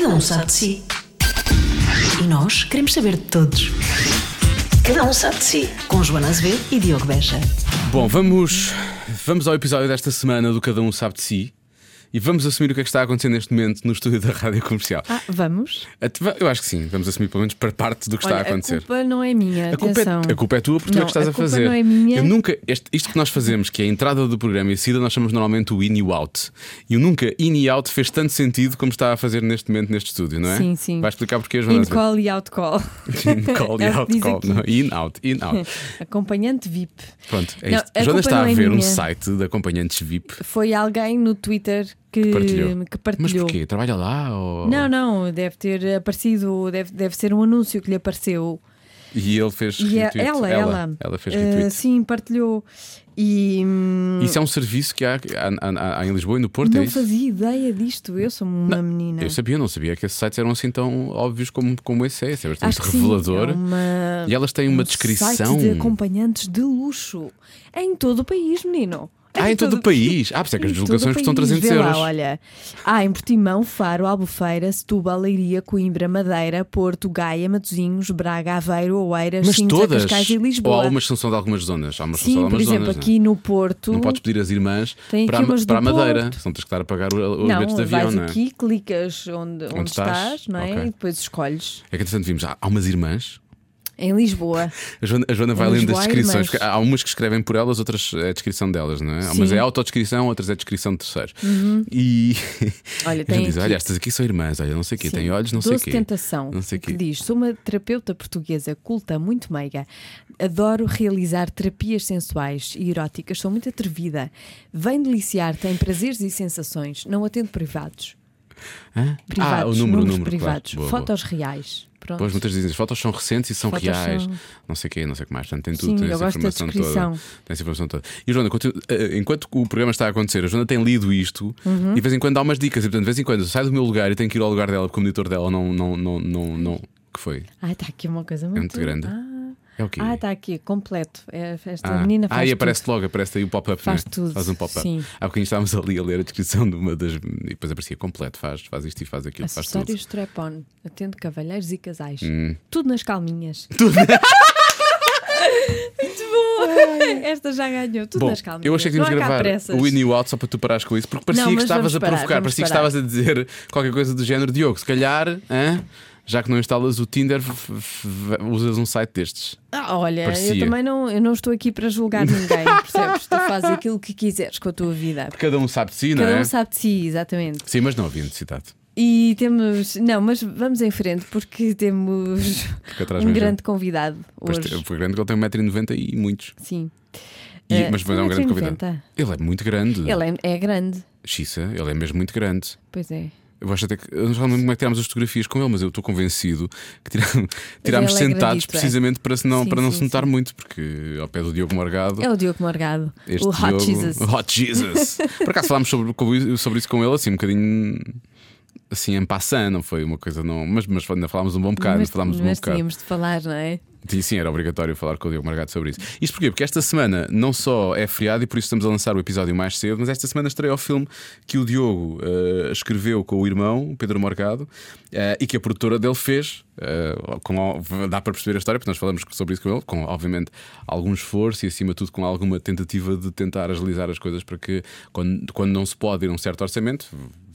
Cada um sabe de si. E nós queremos saber de todos. Cada um sabe de si. Com Joana Azevedo e Diogo Beja. Bom, vamos, vamos ao episódio desta semana do Cada Um Sabe de Si. E vamos assumir o que é que está a acontecer neste momento no estúdio da rádio comercial. Ah, vamos? Eu acho que sim, vamos assumir pelo menos para parte do que Olha, está a acontecer. A culpa não é minha. A culpa, é, a culpa é tua porque tu é Não, que estás a a, culpa fazer. não é minha. Eu nunca, este- isto que nós fazemos, que é a entrada do programa e a saída, nós chamamos normalmente o in e o out. E o nunca in e out fez tanto sentido como está a fazer neste momento neste estúdio, não é? Sim, sim. Vai explicar porquê, Joana? In call e out call. In call e É out call. Não, in, out, in, out. Acompanhante VIP. Pronto, é Não, isto. a A Joana está não a é ver um minha. site de acompanhantes VIP Foi alguém no Twitter que, que partilhou. que partilhou. Mas porquê? Trabalha lá? Ou... Não, não, deve ter aparecido, deve, deve ser um anúncio que lhe apareceu. E ele fez E é- retweet. ela, ela, Ela fez eh, retweet. sim, partilhou. E hum, Isso é um serviço que há, há- há- em Lisboa e no Porto, não é fazia ideia disto. Eu sou uma menina. Eu sabia, não sabia que esses sites eram assim tão óbvios como, como esse é. É bastante Acho que sim, revelador. é uma- E elas têm uma um descrição. Site de acompanhantes de luxo. É em todo o país, menino. Ah, em todo o país. Ah, por isso é que as todo deslocações o custam país. 300 Vê euros. Lá, olha. Há em Portimão, Faro, Albufeira, Setúbal, Leiria, Coimbra, Madeira, Porto, Gaia, Matosinhos, Braga, Aveiro, Oeiras, Mas Sintra, todas. Cascais e Ou Lisboa. há umas que são de algumas zonas. Há umas são Sim, por algumas exemplo, zonas. é? aqui no Porto. Não podes pedir as irmãs para, para a Madeira, Porto. senão tens que estar a pagar o- os Não, bilhetes de avião, vais não é? aqui, clicas onde, onde, estás? estás, não é? Ok. E depois escolhes. É que entretanto vimos, há, há umas irmãs. Em Lisboa. A Joana, a Joana vai lendo as descrições. Há umas que escrevem por elas, outras é a descrição delas, não é? Há Umas Sim. é autodescrição, outras é descrição de terceiros. E Olha, tem diz: aqui- olha, estas aqui são irmãs, olha, não sei o quê, Sim. têm olhos, não sei o quê. Tentação, Não sei que quê. diz: Sou uma terapeuta portuguesa culta, muito meiga. Adoro realizar terapias sensuais e eróticas, sou muito atrevida. Vem deliciar, tem prazeres e sensações. Não atendo privados. Privados, ah, o número, número. privados. Claro. Boa, boa. Fotos reais. Pronto. Pois muitas dizem, as fotos são recentes e são Fotos reais, são- não sei o quê, não sei o que mais. Portanto, tem tudo, Sim, tem essa informação toda. Tem essa informação toda. E Joana, continu- eh, enquanto o programa está a acontecer, a Joana tem lido isto Uhum. e de vez em quando dá umas dicas. E portanto, de vez em quando sai do meu lugar e tenho que ir ao lugar dela porque o monitor dela não. não, não, não, não que foi? Ah, está aqui uma coisa muito, muito grande. Ah, É o quê? ah, está aqui, completo. É, esta Ah, menina ah, faz e aparece tudo. logo, aparece aí o pop-up. Faz né? tudo, Faz um pop-up. sim. Há bocadinho estávamos ali a ler a descrição de uma das. E depois aparecia completo, faz, faz isto e faz aquilo, faz tudo. Acessórios strap-on, atendo cavalheiros e casais. Hum. Tudo nas calminhas. Muito bom! Esta já ganhou, tudo Bom, nas calminhas. eu achei que tínhamos gravar o in e o out só para tu parares com isso, porque parecia Não, que estavas a parar, provocar, parecia que parar. estavas a dizer qualquer coisa do género Diogo. Se calhar, hã? Já que não instalas o Tinder, usas um site destes. Ah, olha, Parecia. eu também não, eu não estou aqui para julgar ninguém, percebes? Tu fazes aquilo que quiseres com a tua vida. Cada um sabe de si, não Cada é? um sabe de si, exatamente. Sim, mas não havia necessidade. E temos. Não, mas vamos em frente porque temos atrás um grande convidado hoje. foi grande que ele tem 1,90m e muitos. Sim. E- Eh, mas é um grande 1,90m. convidado. Ele é muito grande. Ele é, é grande, Xissa, ele é mesmo muito grande. pois é. Eu acho até que. Eu não lembro como é que tirámos as fotografias com ele, mas eu estou convencido que tirámos, tirámos é sentados é. precisamente para, se não, Sim, para não sim, se notar sim. muito, porque ao pé do Diogo Morgado. É o Diogo Morgado, Este o Hot Diogo- Jesus. Hot Jesus. Por acaso falámos sobre, sobre isso com ele, assim, um bocadinho assim, em passant, não foi uma coisa, não. Mas, mas ainda falámos um bom bocado, mas falámos um bom mas bocado. tínhamos de falar, não é? Sim, sim, era obrigatório falar com o Diogo Margado sobre isso. Isto porquê? Porque esta semana não só é feriado e por isso estamos a lançar o episódio mais cedo, mas esta semana estreia o filme que o Diogo eh, escreveu com o irmão, Pedro Morgado, eh, e que a produtora dele fez. eh, com, dá para perceber a história, porque nós falamos sobre isso com ele, com obviamente algum esforço e acima de tudo com alguma tentativa de tentar agilizar as coisas para que quando, quando não se pode ir a um certo orçamento,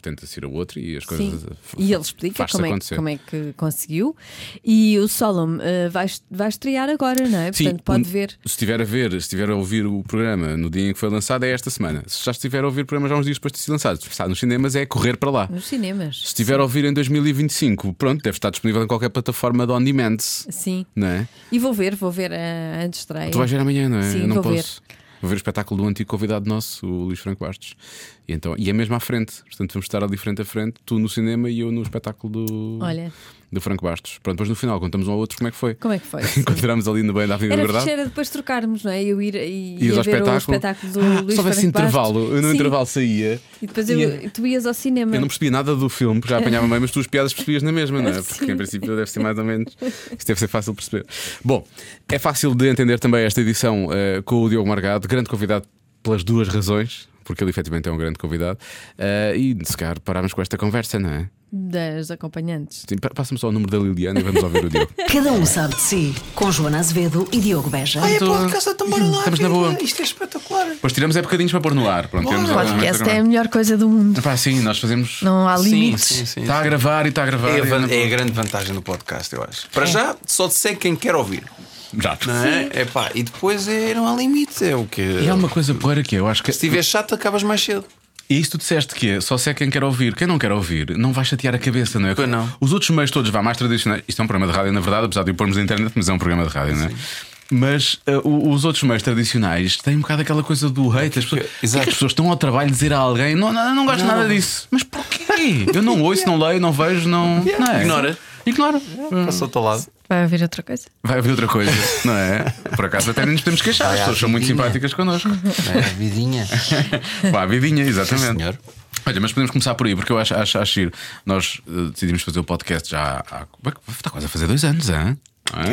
tenta-se ir a outro e as coisas. Sim. E ele explica como é, como é que conseguiu. E o Solom eh, vai, vai estrear agora, não é? Sim, Portanto, pode o- ver. Se estiver a ver, se estiver a ouvir o programa no dia em que foi lançado, é esta semana. Se já estiver a ouvir o programa já uns dias depois de sido lançado, se está nos cinemas, é correr para lá. Nos cinemas. Se estiver a ouvir em 2025, pronto, deve estar disponível em qualquer plataforma de on demand. Sim. Não é? E vou ver, vou ver a, a estreia. Tu vais ver amanhã, não é? Sim, Eu não vou ver. Ver o espetáculo do antigo convidado nosso, o Luís Franco Bastos. E, então, e é mesmo à frente. Portanto, vamos estar ali frente a frente, tu no cinema e eu no espetáculo do, Olha. Do Franco Bastos. Pronto, depois no final contamos um ao outro como é que foi. Como é que foi? Encontramos ali no bem da Avenida Era da Verdade. fixe, era depois trocarmos, não é? Eu ir e, ia ao ver espetáculo. o espetáculo do Ah, Luís se houvesse Franco Bastos. intervalo, eu no Sim. intervalo saía. E depois eu- ia- tu ias ao cinema. Eu não percebia nada do filme, porque já apanhava bem, mas tu as piadas percebias na mesma, não é? Porque Sim. em princípio deve ser mais ou menos. Isto deve ser fácil de perceber. Bom, é fácil de entender também esta edição eh, com o Diogo Margado, grande convidado pelas duas razões, porque ele efetivamente é um grande convidado. Eh, e se calhar parámos com esta conversa, não é? Das acompanhantes. Sim, pa- Passa-me só o número da Liliana e vamos ouvir o Diogo. Cada um sabe de si. Com Joana Azevedo e Diogo Beja. Ah, é Tô- podcast, então bora lá. Estamos na boa. Isto é espetacular. Depois tiramos é bocadinhos para pôr no ar. Pronto, temos momentos Podcast é a melhor coisa do mundo. Epá, sim, nós fazemos. Não há Sim, limites. sim, sim. Está a gravar e está a gravar. É a, e na é a grande vantagem do podcast, eu acho. Para já, só te segue quem quer ouvir. Já. Não é? É pá, e depois é, não há limite. É o que. E há uma coisa porra que é, eu acho que. Se estiver chato, acabas mais cedo. E isso tu disseste que é só se é quem quer ouvir. Quem não quer ouvir não vai chatear a cabeça, não é? Pois não. Os outros meios todos, vá mais tradicionais. Isto é um programa de rádio, na verdade, apesar de o pormos na internet, mas é um programa de rádio, não é? Mas uh, os outros meios tradicionais têm um bocado aquela coisa do hate. As pessoas, Porquê que Exato. as pessoas estão ao trabalho de dizer a alguém: Não, não, não gosto Não. nada disso. Mas porquê? Eu não ouço, não leio, não vejo, não. não é? Ignora. Ignora. Passa ao teu lado. Vai haver outra coisa. Vai haver outra coisa, não é? Por acaso até nem nos podemos queixar, as Vai à pessoas são muito simpáticas connosco. É, vidinha. Pá, a vidinha, exatamente. senhor. Olha, mas podemos começar por aí, porque eu acho, acho, acho giro. Nós eh, decidimos fazer o podcast já há. Está quase a fazer dois anos, hein?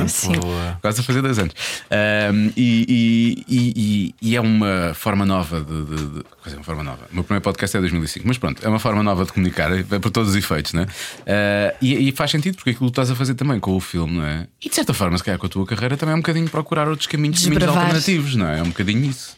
Sim. Boa. Quase a fazer dois anos. Ahm, e, e- e- e- é uma forma nova de. de, de dizer, uma forma nova. O meu primeiro podcast é 2005, mas pronto, é uma forma nova de comunicar, é por todos os efeitos, né? Ah, e, faz sentido, porque aquilo que estás a fazer também com o filme, não é? E de certa forma, se calhar com a tua carreira também é um bocadinho procurar outros caminhos, caminhos alternativos, não é? É um bocadinho isso.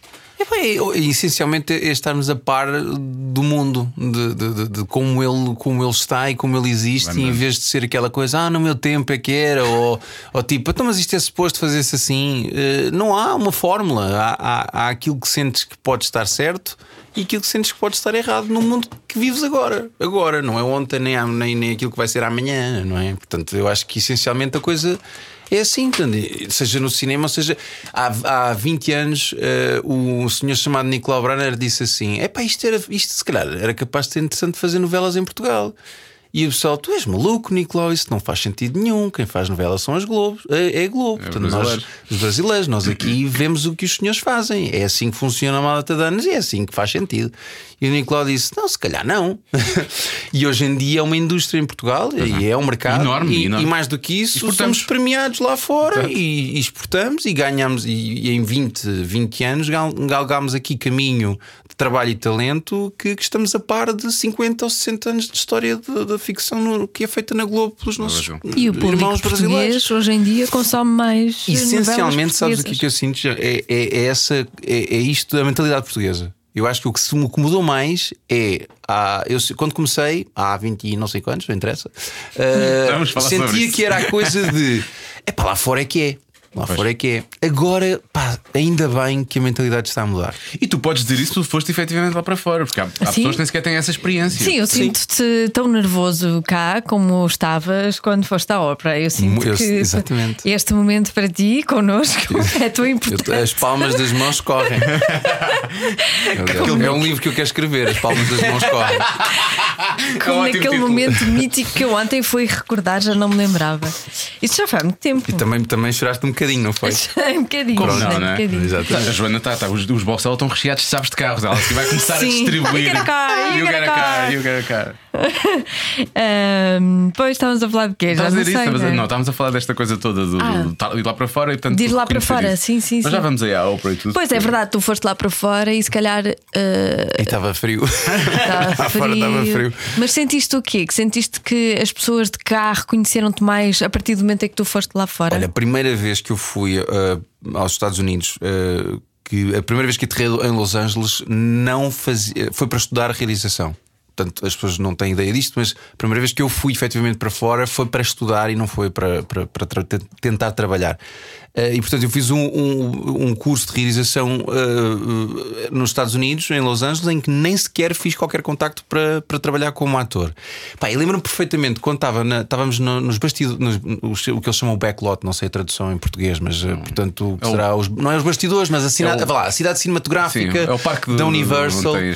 É, essencialmente é estarmos a par do mundo, de, de- de- de como, ele, como ele está e como ele existe, e em vez de ser aquela coisa, ah, no meu tempo é que era, ou, ou tipo, então, mas isto é suposto fazer-se assim. Eh, não há uma fórmula, há, há, há aquilo que sentes que pode estar certo e aquilo que sentes que pode estar errado no mundo que vives agora. Agora, não é ontem, nem, nem, nem aquilo que vai ser amanhã, não é? Portanto, eu acho que essencialmente a coisa. É assim, seja no cinema, seja, há, há 20 anos eh, o senhor chamado Nicolau Branner disse assim: é pá, isto, isto se calhar era capaz de ser interessante fazer novelas em Portugal. E o pessoal, tu és maluco, Nicolau, isso não faz sentido nenhum. Quem faz novelas são as Globos, é, é a Globo. É, Portanto, nós, brasileiros. os brasileiros, nós aqui vemos o que os senhores fazem. É assim que funciona a malta de anos e é assim que faz sentido. E o Nicolau disse: não, se calhar não. e hoje em dia é uma indústria em Portugal e é um mercado. Enorme, e, enorme. e mais do que isso, Exportamos. somos premiados lá fora Exato. e, exportamos e ganhamos. E, em 20, 20 anos gal- galgámos aqui caminho de trabalho e talento que, que estamos a par de 50 ou 60 anos de história da ficção no- que é feita na Globo pelos nossos. E o público irmãos brasileiros. português hoje em dia consome mais. Essencialmente, sabes o que, é que eu sinto? É, é, é essa, é, é isto da mentalidade portuguesa. Eu acho que o que se me incomodou mais é. há- eu, quando comecei, há 20 e não sei quantos, não interessa, sobre sentia que era a coisa de. É pá, lá fora é que é. Lá fora é que é. Agora, pá, ainda bem que a mentalidade está a mudar. E tu podes dizer isso se tu foste efetivamente lá para fora, porque há, há pessoas que nem sequer têm essa experiência. Sim, eu sinto-te tão nervoso cá como estavas quando foste à ópera. Eu sinto Eu- que exatamente. este momento para ti, connosco, é tão Eu- importante. as palmas das mãos correm. é, é um livro que eu quero escrever, as palmas das mãos correm. Como ótimo naquele título. momento mítico que eu ontem fui recordar, já não me lembrava. Isso já faz muito tempo. E também, também choraste um bocadinho, não foi? um bocadinho. Como sim, não, um não é? bocadinho. Exato. A Joana está, tá, os, os estão recheados de chaves de carros. Ela que vai começar a Sim. distribuir. A car, you You get get a a car, car. you get a car. Ahm, Pois estávamos a falar de quê? Já não sei. Estamos a- né? Não, estávamos a falar desta coisa toda do, Ah. do- de ir lá para fora e portanto. De ir lá para fora, isso. sim, sim, Mas sim. já vamos aí à ópera e tudo. Pois é verdade, tu foste lá para fora e se calhar eh, E estava frio. estava Lá fora estava frio. Mas sentiste o quê? Que sentiste que as pessoas de cá reconheceram-te mais a partir do momento em que tu foste lá fora? Olha, a primeira vez que eu fui uh, aos Estados Unidos, uh, que a primeira vez que aterrei em Los Angeles, não fazia, foi para estudar realização. Portanto, as pessoas não têm ideia disto, mas a primeira vez que eu fui efetivamente para fora foi para estudar e não foi para, para, para tra- te- tentar trabalhar. Uh, e portanto, eu fiz um, um, um curso de realização uh, nos Estados Unidos, em Los Angeles, em que nem sequer fiz qualquer contacto para, para trabalhar como ator. Pá, eu lembro-me perfeitamente quando estava na- estávamos no- nos bastidores, nos- o que eles chamam o backlot, não sei a tradução em português, mas uh, portanto, É o- será os, não é os bastidores, mas a, cina, É o- lá, a cidade cinematográfica Sim, é o parque de- da Universal, onde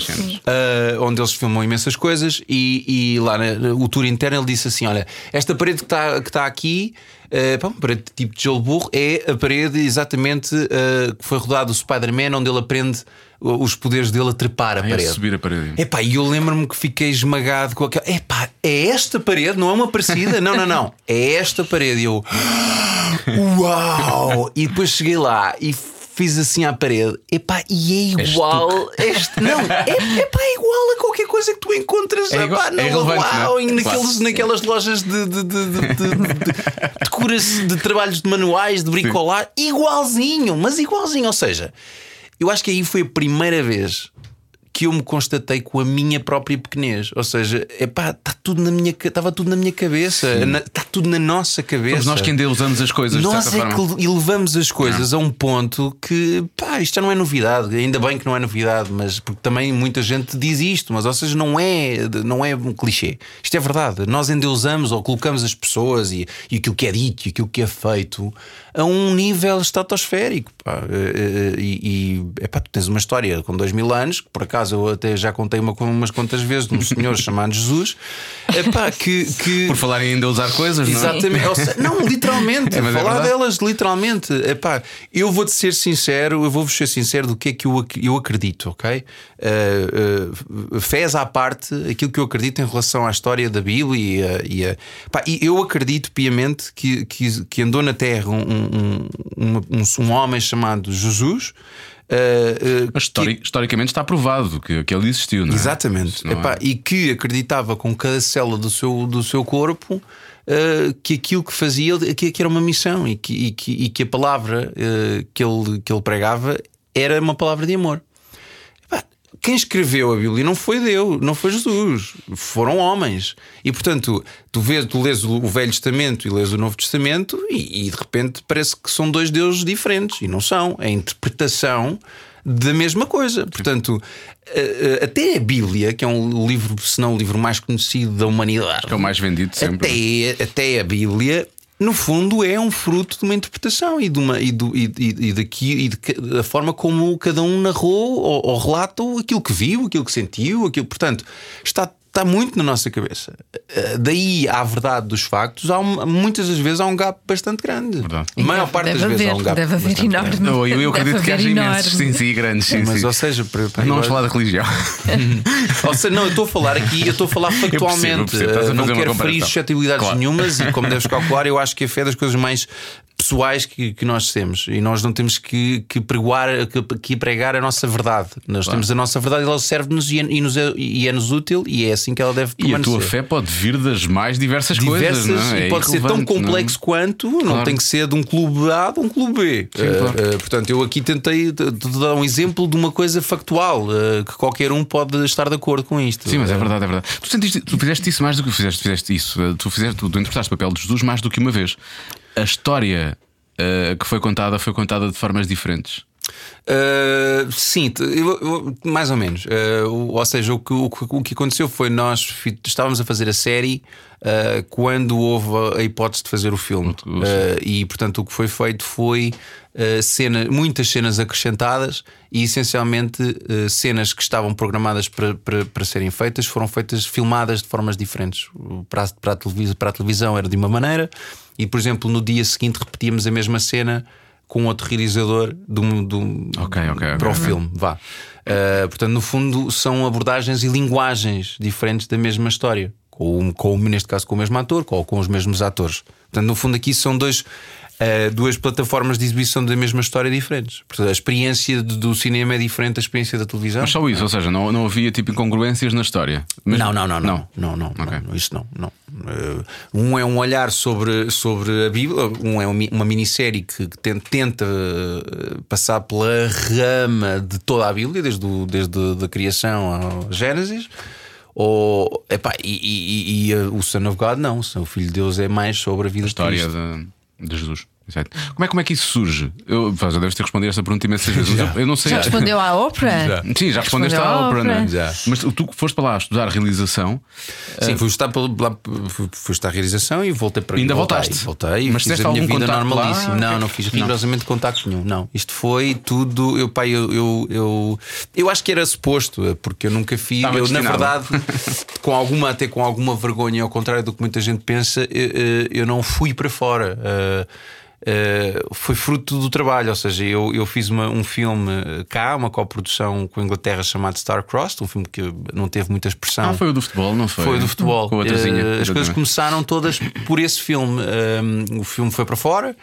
uh, onde eles filmam imensas coisas. E, e lá na- o tour interno ele disse assim: Olha, esta parede que está que tá aqui. Uh, pá, uma parede tipo de gelo burro é a parede exatamente uh, que foi rodado o Spider-Man, onde ele aprende os poderes dele a trepar a a parede. subir a parede. Epá, e eu lembro-me que fiquei esmagado com aquela. Epá, é esta parede, não é uma parecida? Não, não, não. É esta parede. E eu. Uau! E depois cheguei lá e fiz assim à parede. Epá, e é igual. Este, não, é, epá, é igual a qualquer coisa que tu encontras É igual- epá, é Lagoa não é? naqueles, naquelas lojas de, de, de, de, de, de- de curas de trabalhos de manuais, de bricolar, igualzinho, mas igualzinho. Ou seja, eu acho que aí foi a primeira vez que eu me constatei com a minha própria pequenez. Ou seja, epá, está tudo na minha, estava tudo na minha cabeça, está tudo na nossa cabeça. Somos nós que endeusamos as coisas, Nós é que elevamos as coisas a um ponto que, pá, isto já não é novidade. Ainda bem que não é novidade, mas porque também muita gente diz isto, mas ou seja, não é, não é um clichê. Isto é verdade. Nós endeusamos ou colocamos as pessoas e, e aquilo que é dito e aquilo que é feito a um nível estratosférico. Pá. Eh, eh, E, e epá, tu tens uma história com dois mil anos, que por acaso eu até já contei uma, umas quantas vezes de um senhor chamado Jesus, epá, que, que Por falar em endeusar coisas, não é? Exatamente. Ou seja, não, literalmente. É, é falar verdade. delas, literalmente. Epá, eu vou-te ser sincero, eu vou-vos ser sincero do que é que eu, eu acredito, ok? Uh, uh, fés à parte, aquilo que eu acredito em relação à história da Bíblia e, e, pá, e eu acredito piamente que, que, que andou na Terra um, um, um, um- homem chamado Jesus. uh, uh, Mas histori- historicamente está provado que, que ele existiu, não é? Exatamente. Não é? Epá, E que acreditava com cada célula do seu, do seu corpo uh, que aquilo que fazia que, que era uma missão e que, e que, e que a palavra que, ele, que ele pregava era uma palavra de amor. Quem escreveu a Bíblia não foi Deus, não foi Jesus, foram homens. E portanto, tu, vês, tu lês o Velho Testamento e lês o Novo Testamento, e, e de repente parece que são dois deuses diferentes, e não são. É a interpretação da mesma coisa. Portanto, até a Bíblia, que é um livro, se não o livro mais conhecido da humanidade, Que é o mais vendido sempre. até, até a Bíblia, no fundo, é um fruto de uma interpretação e, de uma, e, do, e, e, daqui, e de, da forma como cada um narrou ou, ou relata aquilo que viu, aquilo que sentiu, aquilo, portanto, está. Está muito na nossa cabeça. Eh, Daí à verdade dos factos, há um- muitas das vezes há um gap bastante grande. Verdade. A maior Deve- parte das deve vezes há haver, um gap deve haver bastante enorme. grande. Eu, eu Deve acredito que haver haja imensos. Sim, sim, grandes. Sim, Mas, sim. ou seja, para- para- Não vamos falar de religião. Ou seja, não, eu estou a falar aqui, eu estou a falar percebo, factualmente. eu percebo, estás a Eh, não quero ferir suscetibilidades Claro. nenhumas e, como deves calcular, eu acho que a fé é das coisas mais pessoais que, que nós temos e nós não temos que, que pregoar, que, que pregar a nossa verdade. Nós temos a nossa verdade e ela serve-nos e, é- e nos é, e é-nos útil e é assim que ela deve E a permanecer. tua fé pode vir das mais diversas, Diversas coisas. Não é? e É pode ser tão não é? complexo quanto, não Claro. tem que ser de um clube A de um clube B. Eh, claro. eh, portanto, eu aqui tentei dar um exemplo de uma coisa factual eh, que qualquer um pode estar de acordo com isto. Sim, mas é verdade, é verdade. Tu, sentiste, tu fizeste isso mais do que fizeste, fizeste isso. Tu fizeste, tu, tu interpretaste o papel de Jesus mais do que uma vez. A história eh, que foi contada foi contada de formas diferentes. Uh, sim, eu- eu- mais ou menos. Uh, ou seja, o que, o, o que aconteceu foi nós estávamos a fazer a série uh, quando houve a hipótese de fazer o filme. E portanto o que foi feito foi cena, muitas cenas acrescentadas e essencialmente cenas que estavam programadas para, para, para serem feitas foram feitas, filmadas de formas diferentes. Para a, para, a televisão, para a televisão era de uma maneira, e por exemplo, no dia seguinte repetíamos a mesma cena com outro realizador de um, de um- Ok, ok, ok. para o filme. Vá. Uh, portanto, no fundo, são abordagens e linguagens diferentes da mesma história. Com, com, neste caso, com o mesmo ator, com, com os mesmos atores. Portanto, no fundo, aqui são dois. Uh, duas plataformas de exibição da mesma história diferentes. Portanto, a experiência do, cinema é diferente da experiência da televisão. Mas só isso, ou seja, não, não havia tipo incongruências na história. Mas- Não, não, não, não, não, não, não, Ok. não, isso não, não. Eh, um é um olhar sobre, sobre a Bíblia, um é um uma minissérie que, que ten- tenta eh, passar pela rama de toda a Bíblia, desde, o, desde a criação ao Gênesis. Ou, epá, e, e- e, eh, o Son of God, não. O Filho de Deus é mais sobre a vida a história de Cristo. de, de Jesus. Exato. Como é, como é que isso surge? Eu, pá, já deves ter respondido esta pergunta imensas vezes. Eu, eu não sei. Já respondeu à ópera? Sim, já respondeste Respondeu à à ópera, ópera. não é? Já. Mas tu foste para lá estudar realização. Sim, fui estar, pelo- lá- fui, fui estar realização e voltei para Ainda voltei, voltaste? Voltei, Mas fiz a minha algum vida contacto lá? é Não, que- não fiz rigorosamente contacto nenhum. Não, isto foi tudo. Eu, pai, eu, eu, eu, eu acho que era suposto, porque eu nunca fiz. Estava Eu, na destinado. verdade, com alguma, até com alguma vergonha, ao contrário do que muita gente pensa, eu, eu- eu não fui para fora. Uh, uh, foi fruto do trabalho, ou seja, eu, eu fiz uma- um filme cá, uma coprodução com a Inglaterra chamado Star Crossed, um filme que não teve muita expressão. Ah, foi o do futebol, não foi? Foi do futebol. Com a. Eh, as coisas começaram todas por esse filme. Um, o filme foi para fora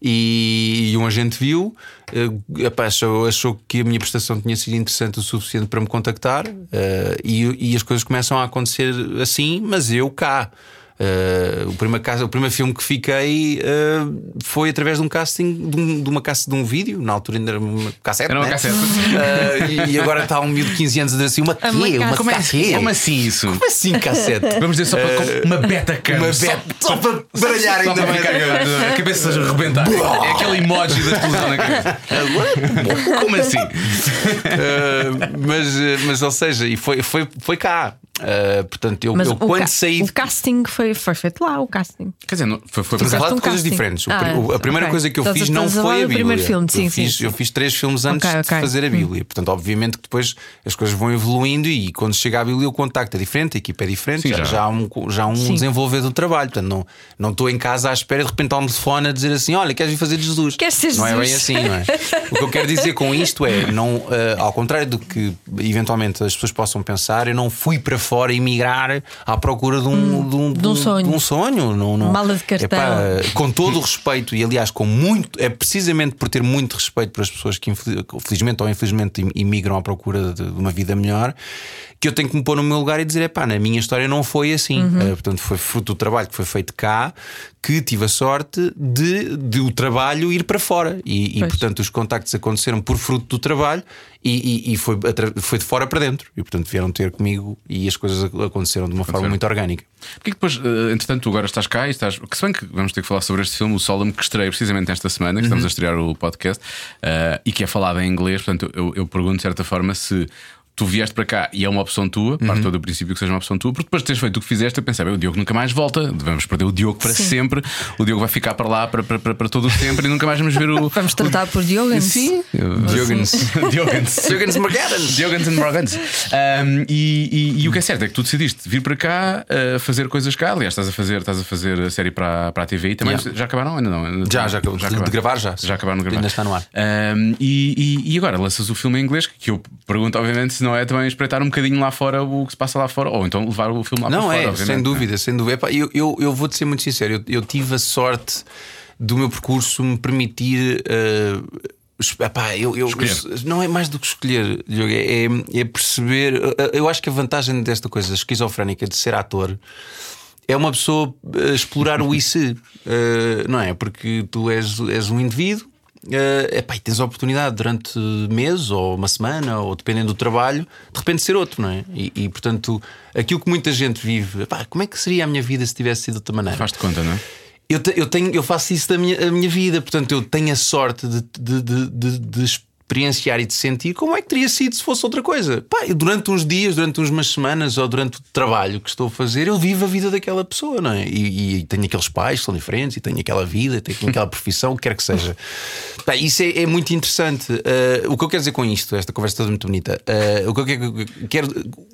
E, e um agente viu, uh, epá, achou, achou que a minha prestação tinha sido interessante o suficiente para me contactar, uh, e, e as coisas começam a acontecer assim, mas eu cá. Uh, o, primeiro caso, o primeiro filme que fiquei uh, foi através de um casting de, um, de uma cassete de um vídeo, na altura ainda era uma cassete. Era uma né? cassete. Uh, e agora está um miúdo de 15 anos a dizer assim: uma quê? Uma Uma Como, é, como assim isso? Como assim cassete? Vamos dizer só para uma beta cam. Uma Só- beta- só para baralhar só ainda para mais. ficar a cabeça a rebentar. É aquele emoji da explosão na cabeça. Como assim? Uh, mas, mas, ou seja, e foi, foi, foi cá. Uh, portanto, eu, Mas eu o, quando ca- saí. o casting foi, foi feito lá, o casting. Quer dizer, não, foi, foi a falar um de coisas casting. diferentes. O Ah, o- a primeira ok. coisa que eu Estás a- fiz não a foi a Bíblia. primeiro filme, sim, eu, sim, fiz, sim. eu fiz três filmes antes Ok, de ok. fazer a Bíblia. Portanto, obviamente que depois as coisas vão evoluindo e quando chega à Bíblia o contacto é diferente, a equipa é diferente, Sim, já, já. há um, já há um Sim. desenvolver do trabalho. Portanto, não, não estou em casa à espera de repente há um telefone a dizer assim: olha, queres vir fazer de Jesus? Queres ser não é bem Jesus? assim, não é? O que eu quero dizer com isto é, não, eh, ao contrário do que eventualmente as pessoas possam pensar, eu não fui para fora emigrar à procura de um, de um, de um sonho. um sonho. Não, não, Mala de cartão. Epá, com todo o respeito, e aliás, com muito, é precisamente por ter muito respeito para as pessoas que felizmente ou infelizmente im- imigram à procura de, uma vida melhor, que eu tenho que me pôr no meu lugar e dizer: pá, na minha história não foi assim. Uhum. Eh, portanto, foi fruto do trabalho que foi feito cá, que tive a sorte de, de o trabalho ir para fora. E, e, portanto, os contactos aconteceram por fruto do trabalho e, e- e foi, foi de fora para dentro. E, portanto, vieram ter comigo e as coisas ac- aconteceram de uma forma muito orgânica. Porque depois, eh, entretanto, tu agora estás cá e estás. Que se bem que vamos ter que falar sobre este filme, o Solemn, que estreia precisamente esta semana, que estamos a estrear o podcast eh, e que é falado em inglês. Portanto, eu, eu pergunto de certa forma se. Tu vieste para cá e é uma opção tua, parte todo do princípio que seja uma opção tua, porque depois de teres feito o que fizeste, eu pensei, bem, o Diogo nunca mais volta, vamos perder o Diogo para Sim. sempre, o Diogo vai ficar para lá para, para, para, para todo o sempre e nunca mais vamos ver o. Vamos tratar por Diogo. Sim. Diogans. Diogans Morgadans. Diogans and Morgans. Um, e, e- e o que é certo é que tu decidiste vir para cá uh, fazer coisas cá. Aliás, estás a fazer, estás a fazer a série para, para a TV e também. Yeah. Já acabaram? Ainda não? Ainda- Já, já, de- de gravar já. Já acabaram de gravar. Ainda está no ar. Um, e, e- e agora lanças o filme em inglês, que eu pergunto, obviamente, se não é também espreitar um bocadinho lá fora o que se passa lá fora, ou então levar o filme lá Não para é, fora. obviamente. sem dúvida, sem dúvida. Epá, eu, eu, eu vou-te ser muito sincero, eu, eu tive a sorte do meu percurso me permitir. eh, es- epá, eu, eu- não é mais do que escolher, Diogo, é, é- é perceber. eh, Eu acho que a vantagem desta coisa esquizofrénica de ser ator é uma pessoa eh, explorar o IC, eh, não é? Porque tu és, és um indivíduo. Eh, epá, e tens a oportunidade durante meses ou uma semana, ou dependendo do trabalho, de repente ser outro, não é? E, e, portanto, aquilo que muita gente vive, epá, como é que seria a minha vida se tivesse sido de outra maneira? Faz-te conta, não é? Eu, te- eu, tenho, eu faço isso da minha, minha vida, portanto, eu tenho a sorte de, de, de, de- de experienciar e de sentir como é que teria sido se fosse outra coisa. Pá, durante uns dias, durante umas semanas ou durante o trabalho que estou a fazer, eu vivo a vida daquela pessoa, não é? E, e tenho aqueles pais que são diferentes, e tenho aquela vida, tenho aquela profissão, o que quer que seja. Pá, isso é, é muito interessante. Uh, o que eu quero dizer com isto, esta conversa toda muito bonita, uh, o que eu quero,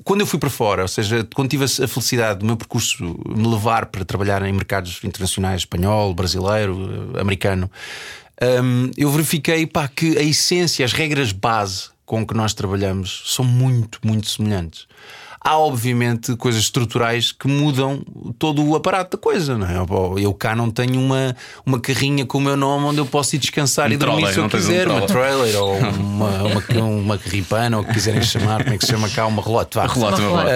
quando eu fui para fora, ou seja, quando tive a, felicidade do meu percurso me levar para trabalhar em mercados internacionais, espanhol, brasileiro, uh, americano, um, eu verifiquei pá, que a essência, as regras base com que nós trabalhamos são muito, muito semelhantes. Há, obviamente, coisas estruturais que mudam todo o aparato da coisa, não é? Eu cá não tenho uma, uma carrinha com o meu nome onde eu posso ir descansar Um e dormir trolley, se eu tens um quiser, uma trailer ou uma, uma, uma carripana, ou o que quiserem chamar, como é que se chama cá, uma relote. vá. Relote, Uma relote.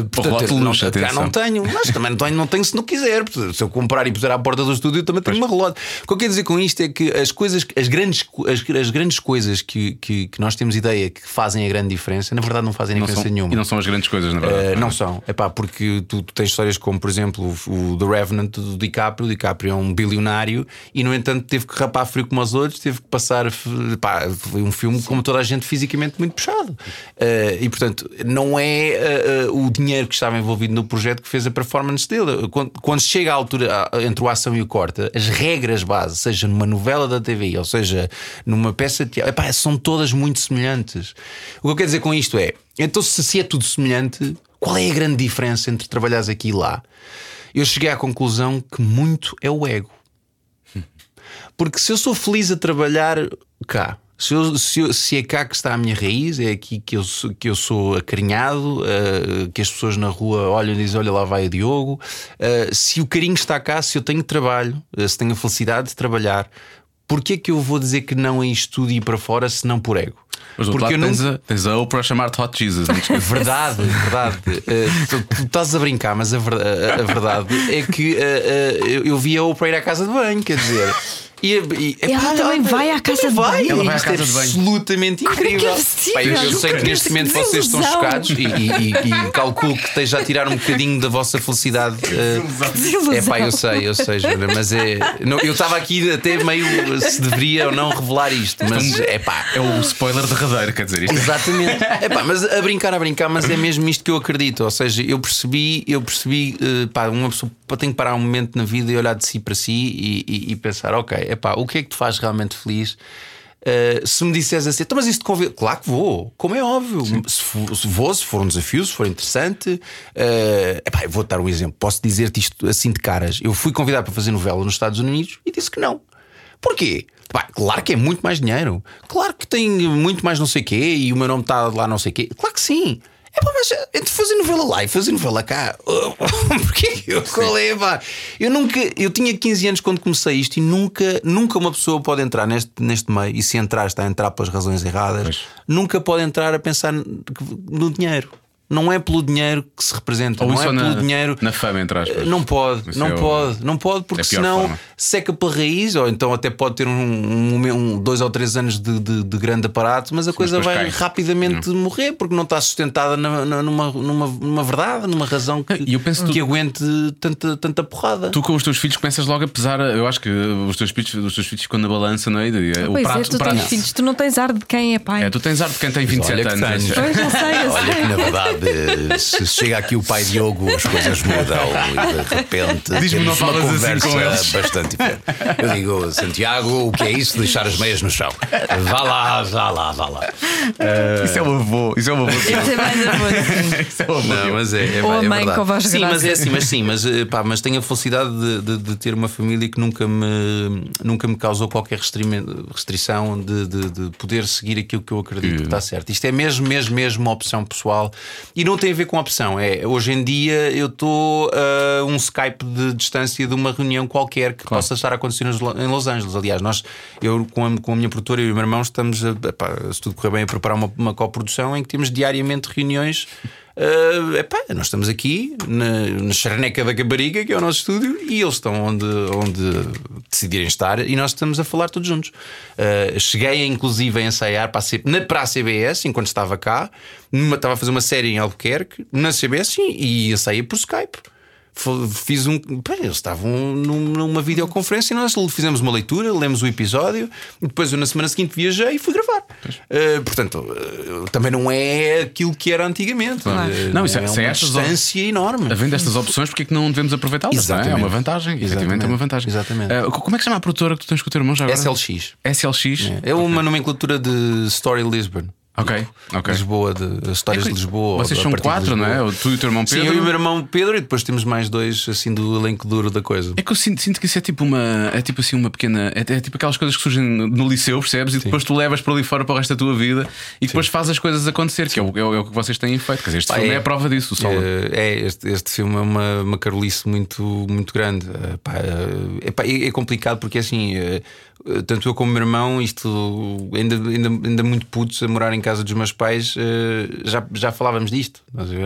Uh, portanto, não, luxo, cá não tenho, mas também não tenho, não tenho se não quiser. Portanto, Se eu comprar e puser à porta do estúdio, também tenho uma relote. O que eu quero dizer com isto é que as coisas, as grandes, as, as grandes coisas que, que, que nós temos ideia que fazem a grande diferença, na verdade não fazem Não diferença são, nenhuma. e não são as grandes coisas, na verdade. Uh, não são, é pá, porque tu, tu tens histórias como, por exemplo, o, o The Revenant do DiCaprio. O DiCaprio é um bilionário e, no entanto, teve que rapar frio como os outros, teve que passar. Pá, foi um filme como toda a gente fisicamente muito puxado. Uh, e, portanto, não é uh, o dinheiro que estava envolvido no projeto que fez a performance dele. Quando, quando chega à altura entre o ação e o corta, as regras base, seja numa novela da TV ou seja numa peça de teatro, epá, são todas muito semelhantes. O que eu quero dizer com isto é, então, se, se é tudo semelhante, qual é a grande diferença entre trabalhares aqui e lá? Eu cheguei à conclusão que muito é o ego. Porque se eu sou feliz a trabalhar cá, se, eu- se eu- se é cá que está a minha raiz, é aqui que eu, sou- que eu sou acarinhado, eh, que as pessoas na rua olham e dizem: Olha, lá vai o Diogo. Eh, se o carinho está cá, se eu tenho trabalho, eh, se tenho a felicidade de trabalhar, Porquê que eu vou dizer que não a isto tudo e ir para fora se não por ego? Mas do Porque eu lado não. tens, a, tens a Oprah a chamar-te Hot Jesus. Verdade, verdade. Eh, tu, tu estás a brincar, mas a, ver- a- a verdade é que eh, eu, eu vi a Oprah ir à casa de banho, quer dizer. E, e- Ela também vai à casa de vai. banho? Ela vai à casa é de banho. absolutamente é é incrível. Pá, eu, eu sei que neste momento vocês estão chocados e, e- e- e calculo que esteja a tirar um bocadinho da vossa felicidade. Desilusão. é pá, eu sei, eu sei, Joana, mas é. não, eu estava aqui até meio se deveria ou não revelar isto, mas é pá. É o spoiler derradeiro, quer dizer, isto Exatamente. Epá, mas a brincar, a brincar, mas é mesmo isto que eu acredito. Ou seja, eu percebi, eu percebi, eh, pá, uma pessoa tem que parar um momento na vida e olhar de si para si e, e- e pensar, ok, epá, o que é que te faz realmente feliz? Eh, se me disseres assim, então, mas isso te convida, claro que vou, como é óbvio. Se, for- se vou, se for um desafio, se for interessante, eh, epá, vou dar um exemplo. Posso dizer-te isto assim de caras. Eu fui convidado para fazer novela nos Estados Unidos e disse que não. Porquê? Pá, claro que é muito mais dinheiro. Claro que tem muito mais não sei quê e o meu nome está lá não sei quê. Claro que sim. É pá, mas entre fazer novela lá e fazer novela cá, porquê? Eu, qual é, pá? Eu nunca, eu tinha 15 anos quando comecei isto e nunca, nunca uma pessoa pode entrar neste, neste meio e se entrar está a entrar pelas razões erradas, Pois. nunca pode entrar a pensar no dinheiro. Não é pelo dinheiro que se representa, Ou não isso é pelo na, dinheiro. na fama, entre aspas. Não pode, Isso não é o- pode, não pode, porque é senão forma. seca pela raiz, ou então até pode ter um, um- um- dois ou três anos de, de- de grande aparato, mas a coisa depois vai cai. rapidamente morrer porque não está sustentada na- na- numa, numa, numa verdade, numa razão que, E eu penso que tu- aguente tanta, tanta porrada. Tu com os teus filhos começas logo a pesar. Eu acho que os teus filhos, os teus filhos ficam na balança, não é? E, o Pois prato, é, tu o prato- tens filhos, tu não tens ar de quem é pai. É, tu tens ar de quem tem 27 olha que anos. tens. Pois não sei, eu Olha sei. que na verdade, se chega aqui o pai Diogo, as coisas mudam e de repente Diz-me, não temos uma assim conversa com eles. bastante diferente. Eu digo, Santiago, o que é isso de deixar as meias no chão? Vá lá, vá lá, vá lá. Isso é o avô. Isso é o avô. Isso é mais avô. Isso é o avô. Não, mas é, é, Ou a é mãe verdade. com a voz Sim, mas é assim, mas sim, mas, eh, pá, mas tenho a felicidade de, de- de ter uma família que nunca me, nunca me causou qualquer restrime- restrição de, de- de poder seguir aquilo que eu acredito que está certo. Isto é mesmo, mesmo, mesmo uma opção pessoal e não tem a ver com opção. É hoje em dia eu estou a um Skype de distância de uma reunião qualquer que possa estar a acontecer em Los Angeles. Aliás, nós, eu com a, com a minha produtora e o meu irmão, estamos, a, se tudo correr bem, a preparar uma, uma coprodução em que temos diariamente reuniões. Uh, epá, nós estamos aqui na, na Charneca da Capariga, que é o nosso estúdio, e eles estão onde, onde decidirem estar, e nós estamos a falar todos juntos. Uh, cheguei inclusive a ensaiar para a, C- na, para a CBS enquanto estava cá, numa- estava a fazer uma série em Albuquerque, na CBS, e, e ensaiei por Skype. Fiz um. eles estavam num- numa videoconferência e nós fizemos uma leitura, lemos o episódio, depois eu na semana seguinte viajei e fui gravar. Uh, portanto, uh, também não é aquilo que era antigamente. Claro. Uh, Não, isso é- é é uma estas distância enorme. Havendo estas opções, porque é que não devemos aproveitá-las? não é? É Exatamente. uma vantagem. Efetivamente é Exatamente. uma vantagem. Exatamente. Ah, como é que se chama a produtora que tu tens com o teu irmão já agora? SLX. SLX? É uma nomenclatura de Story Lisbon. Ok, ok. Lisboa, de histórias É que de Lisboa. Vocês são quatro, não é? Tu e o teu irmão Pedro. Sim, eu e o meu irmão Pedro, e depois temos mais dois assim do elenco duro da coisa. É que eu sinto, sinto que isso é tipo uma. É tipo assim uma pequena. É, é tipo aquelas coisas que surgem no no liceu, percebes? E depois tu levas para ali fora para o resto da tua vida e depois fazes as coisas acontecer, que é o, é o- é o que vocês têm feito. Quer dizer, este Pá, filme é, é. a prova disso, o solo. Eh, É, este, este filme é uma, uma carolice muito, muito grande. Eh, pá, eh, é, é complicado porque assim, tanto eu como o meu irmão, isto ainda, ainda, ainda muito putos a morar em casa dos meus pais, eh, já, já falávamos disto.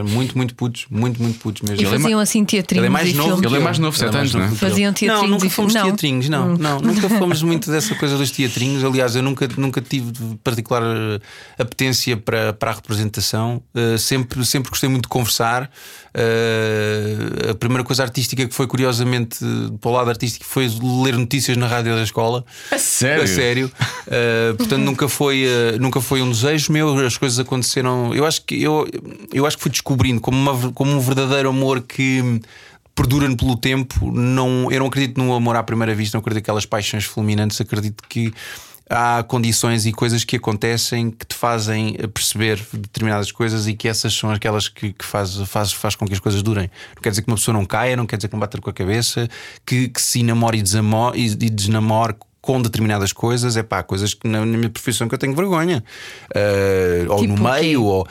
Muito, muito putos, muito, muito putos mesmo. E faziam assim teatrinhos Ele é mais e novo. Ele é mais novo, sete anos, não é? Faziam teatrinhos Não, nunca fomos teatrinhos, não, não, nunca fomos muito dessa coisa dos teatrinhos. Aliás, eu nunca, nunca tive particular eh, apetência para, para a representação. Eh, sempre, sempre gostei muito de conversar. Eh, a primeira coisa artística que foi, curiosamente, para o lado artístico, foi ler notícias na rádio da escola. A sério? A sério. Uh, portanto, nunca foi, uh, nunca foi um desejo meu, as coisas aconteceram. Eu acho que eu, eu acho que fui descobrindo como, uma como um verdadeiro amor que perdura pelo tempo. Não, eu não acredito no amor à primeira vista, não acredito naquelas paixões fulminantes, acredito que. Há condições e coisas que acontecem que te fazem perceber determinadas coisas e que essas são aquelas que, que faz, faz, faz com que as coisas durem. Não quer dizer que uma pessoa não caia, não quer dizer que não bata com a cabeça, que, que se namore e, desamore, e, e desnamore com determinadas coisas, é pá, coisas que na, na minha profissão que eu tenho vergonha. Uh, ou Tipo no meio, ou.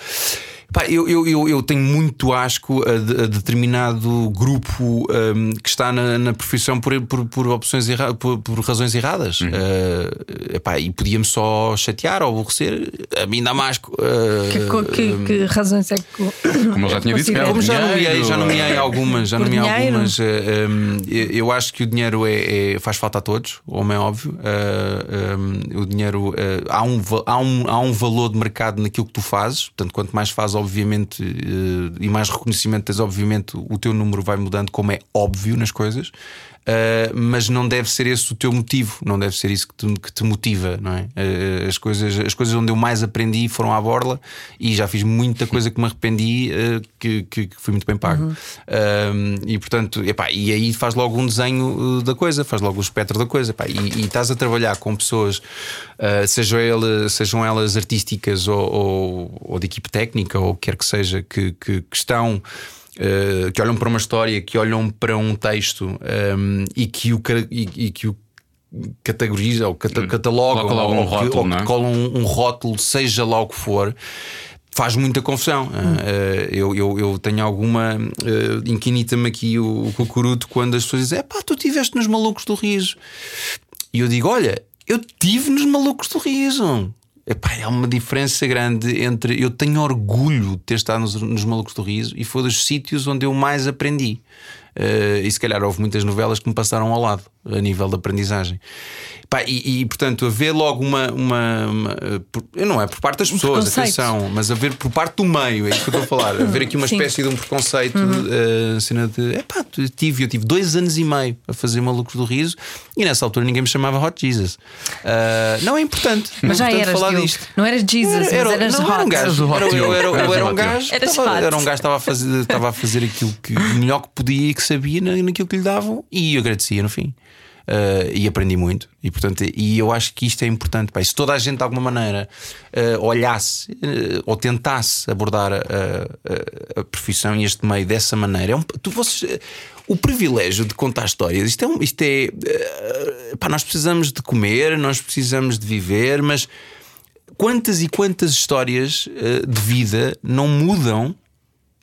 Pá, eu, eu, eu, eu tenho muito asco a, de- a determinado grupo hum, que está na, na profissão por, por, por opções erra, por, por razões erradas. Eh, epá, e podia-me só chatear ou aborrecer. A mim dá-me asco. Eh, Que, co- que, que razões é que. Como eu já tinha dito, considera- é como já nomeei, já nomeei algumas, já nomeei algumas. eh, hum, eu acho que o dinheiro é, é- faz falta a todos, como é óbvio. Hum, o dinheiro há, um, há, um, há um valor de mercado naquilo que tu fazes, portanto, quanto mais fazes, obviamente, eh, e mais reconhecimento tens, obviamente, o teu número vai mudando, como é óbvio nas coisas. Uh, mas não deve ser esse o teu motivo, não deve ser isso que te, que te motiva, não é? Uh, as, coisas, as coisas onde eu mais aprendi foram à borla e já fiz muita coisa que me arrependi uh, que, que, que fui muito bem pago. Um, e portanto, epá, e aí faz logo um desenho da coisa, faz logo o espectro da coisa. epá, e, e estás a trabalhar com pessoas, sejam, elas, sejam elas artísticas ou, ou, ou de equipe técnica, ou quer que seja, que, que, que estão. Uh, que olham para uma história, que olham para um texto um, e, que o, e, e que o categoriza ou cata, catalogam Coloca ou, um que- rótulo, ou que não é? colam um, um rótulo, seja lá o que for. Faz muita confusão. Uh, eu, eu, eu tenho alguma. Uh, Inquinita-me aqui o, o cucuruto quando as pessoas dizem: pá, tu estiveste nos malucos do riso. E eu digo: olha, eu tive nos malucos do riso. Epá, há uma diferença grande entre. Eu tenho orgulho de ter estado nos, nos Malucos do Riso e foi dos sítios onde eu mais aprendi. Uh, e se calhar houve muitas novelas que me passaram ao lado a nível de aprendizagem. Pá, e, e, portanto, haver logo uma. uma, uma por- não é por parte das pessoas, preconceito. atenção, mas haver por parte do meio, é isso que eu estou a falar. Haver aqui uma Sim. espécie de um preconceito, uh, cena de. Epá, tive, eu tive dois anos e meio a fazer Malucos do Riso e nessa altura ninguém me chamava Hot Jesus. Uh, não é importante. Mas já é importante eras, falar Diogo. disto. Não eras Jesus, Era, eras não, era um gajo. Era, eu, era, eu era um gajo. Estava-. Era um gajo que estava a fazer, estava a fazer aquilo que melhor que podia e que sabia na- naquilo que lhe davam e eu agradecia no fim. Uh, e aprendi muito e portanto e eu acho que isto é importante pá. Se toda a gente de alguma maneira uh, olhasse uh, ou tentasse abordar a, a- a profissão e este meio dessa maneira é um, tu, o privilégio de contar histórias isto é, um- isto é pá, nós precisamos de comer nós precisamos de viver mas quantas e quantas histórias de vida não mudam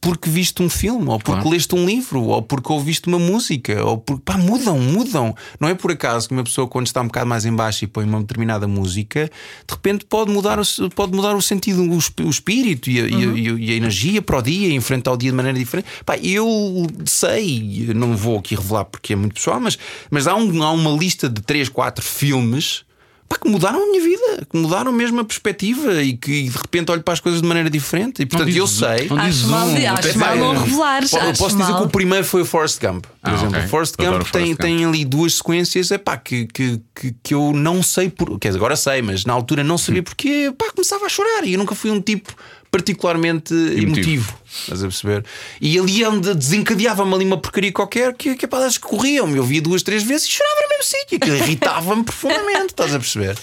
porque viste um filme, ou porque Claro. leste um livro, ou porque ouviste uma música, ou porque pá, mudam, mudam. Não é por acaso que uma pessoa, quando está um bocado mais em baixo e põe uma determinada música, de repente pode mudar o, pode mudar o sentido, o, esp- o espírito e a, a- e a- e a energia para o dia, enfrentar o dia de maneira diferente. Pá, eu sei, não vou aqui revelar porque é muito pessoal, mas, mas há, um- há uma lista de 3, 4 filmes pá, que mudaram a minha vida, que mudaram mesmo a perspectiva e que de repente olho para as coisas de maneira diferente. E portanto eu sei. não Acho mal, um, acho mal não revelares. Posso dizer que o primeiro foi o Forrest Gump, por Ah, exemplo. ok. O Forrest Gump o tem, Forrest Gump. tem ali duas sequências epá, que, que, que, que eu não sei por. Quer dizer, agora sei, mas na altura não sabia porque pá, começava a chorar e eu nunca fui um tipo particularmente emotivo. Estás a perceber? E ali onde desencadeava-me ali uma porcaria qualquer que, que pá, das que corriam-me. Eu via duas, três vezes e chorava no mesmo sítio. Aquilo irritava-me profundamente. Estás a perceber?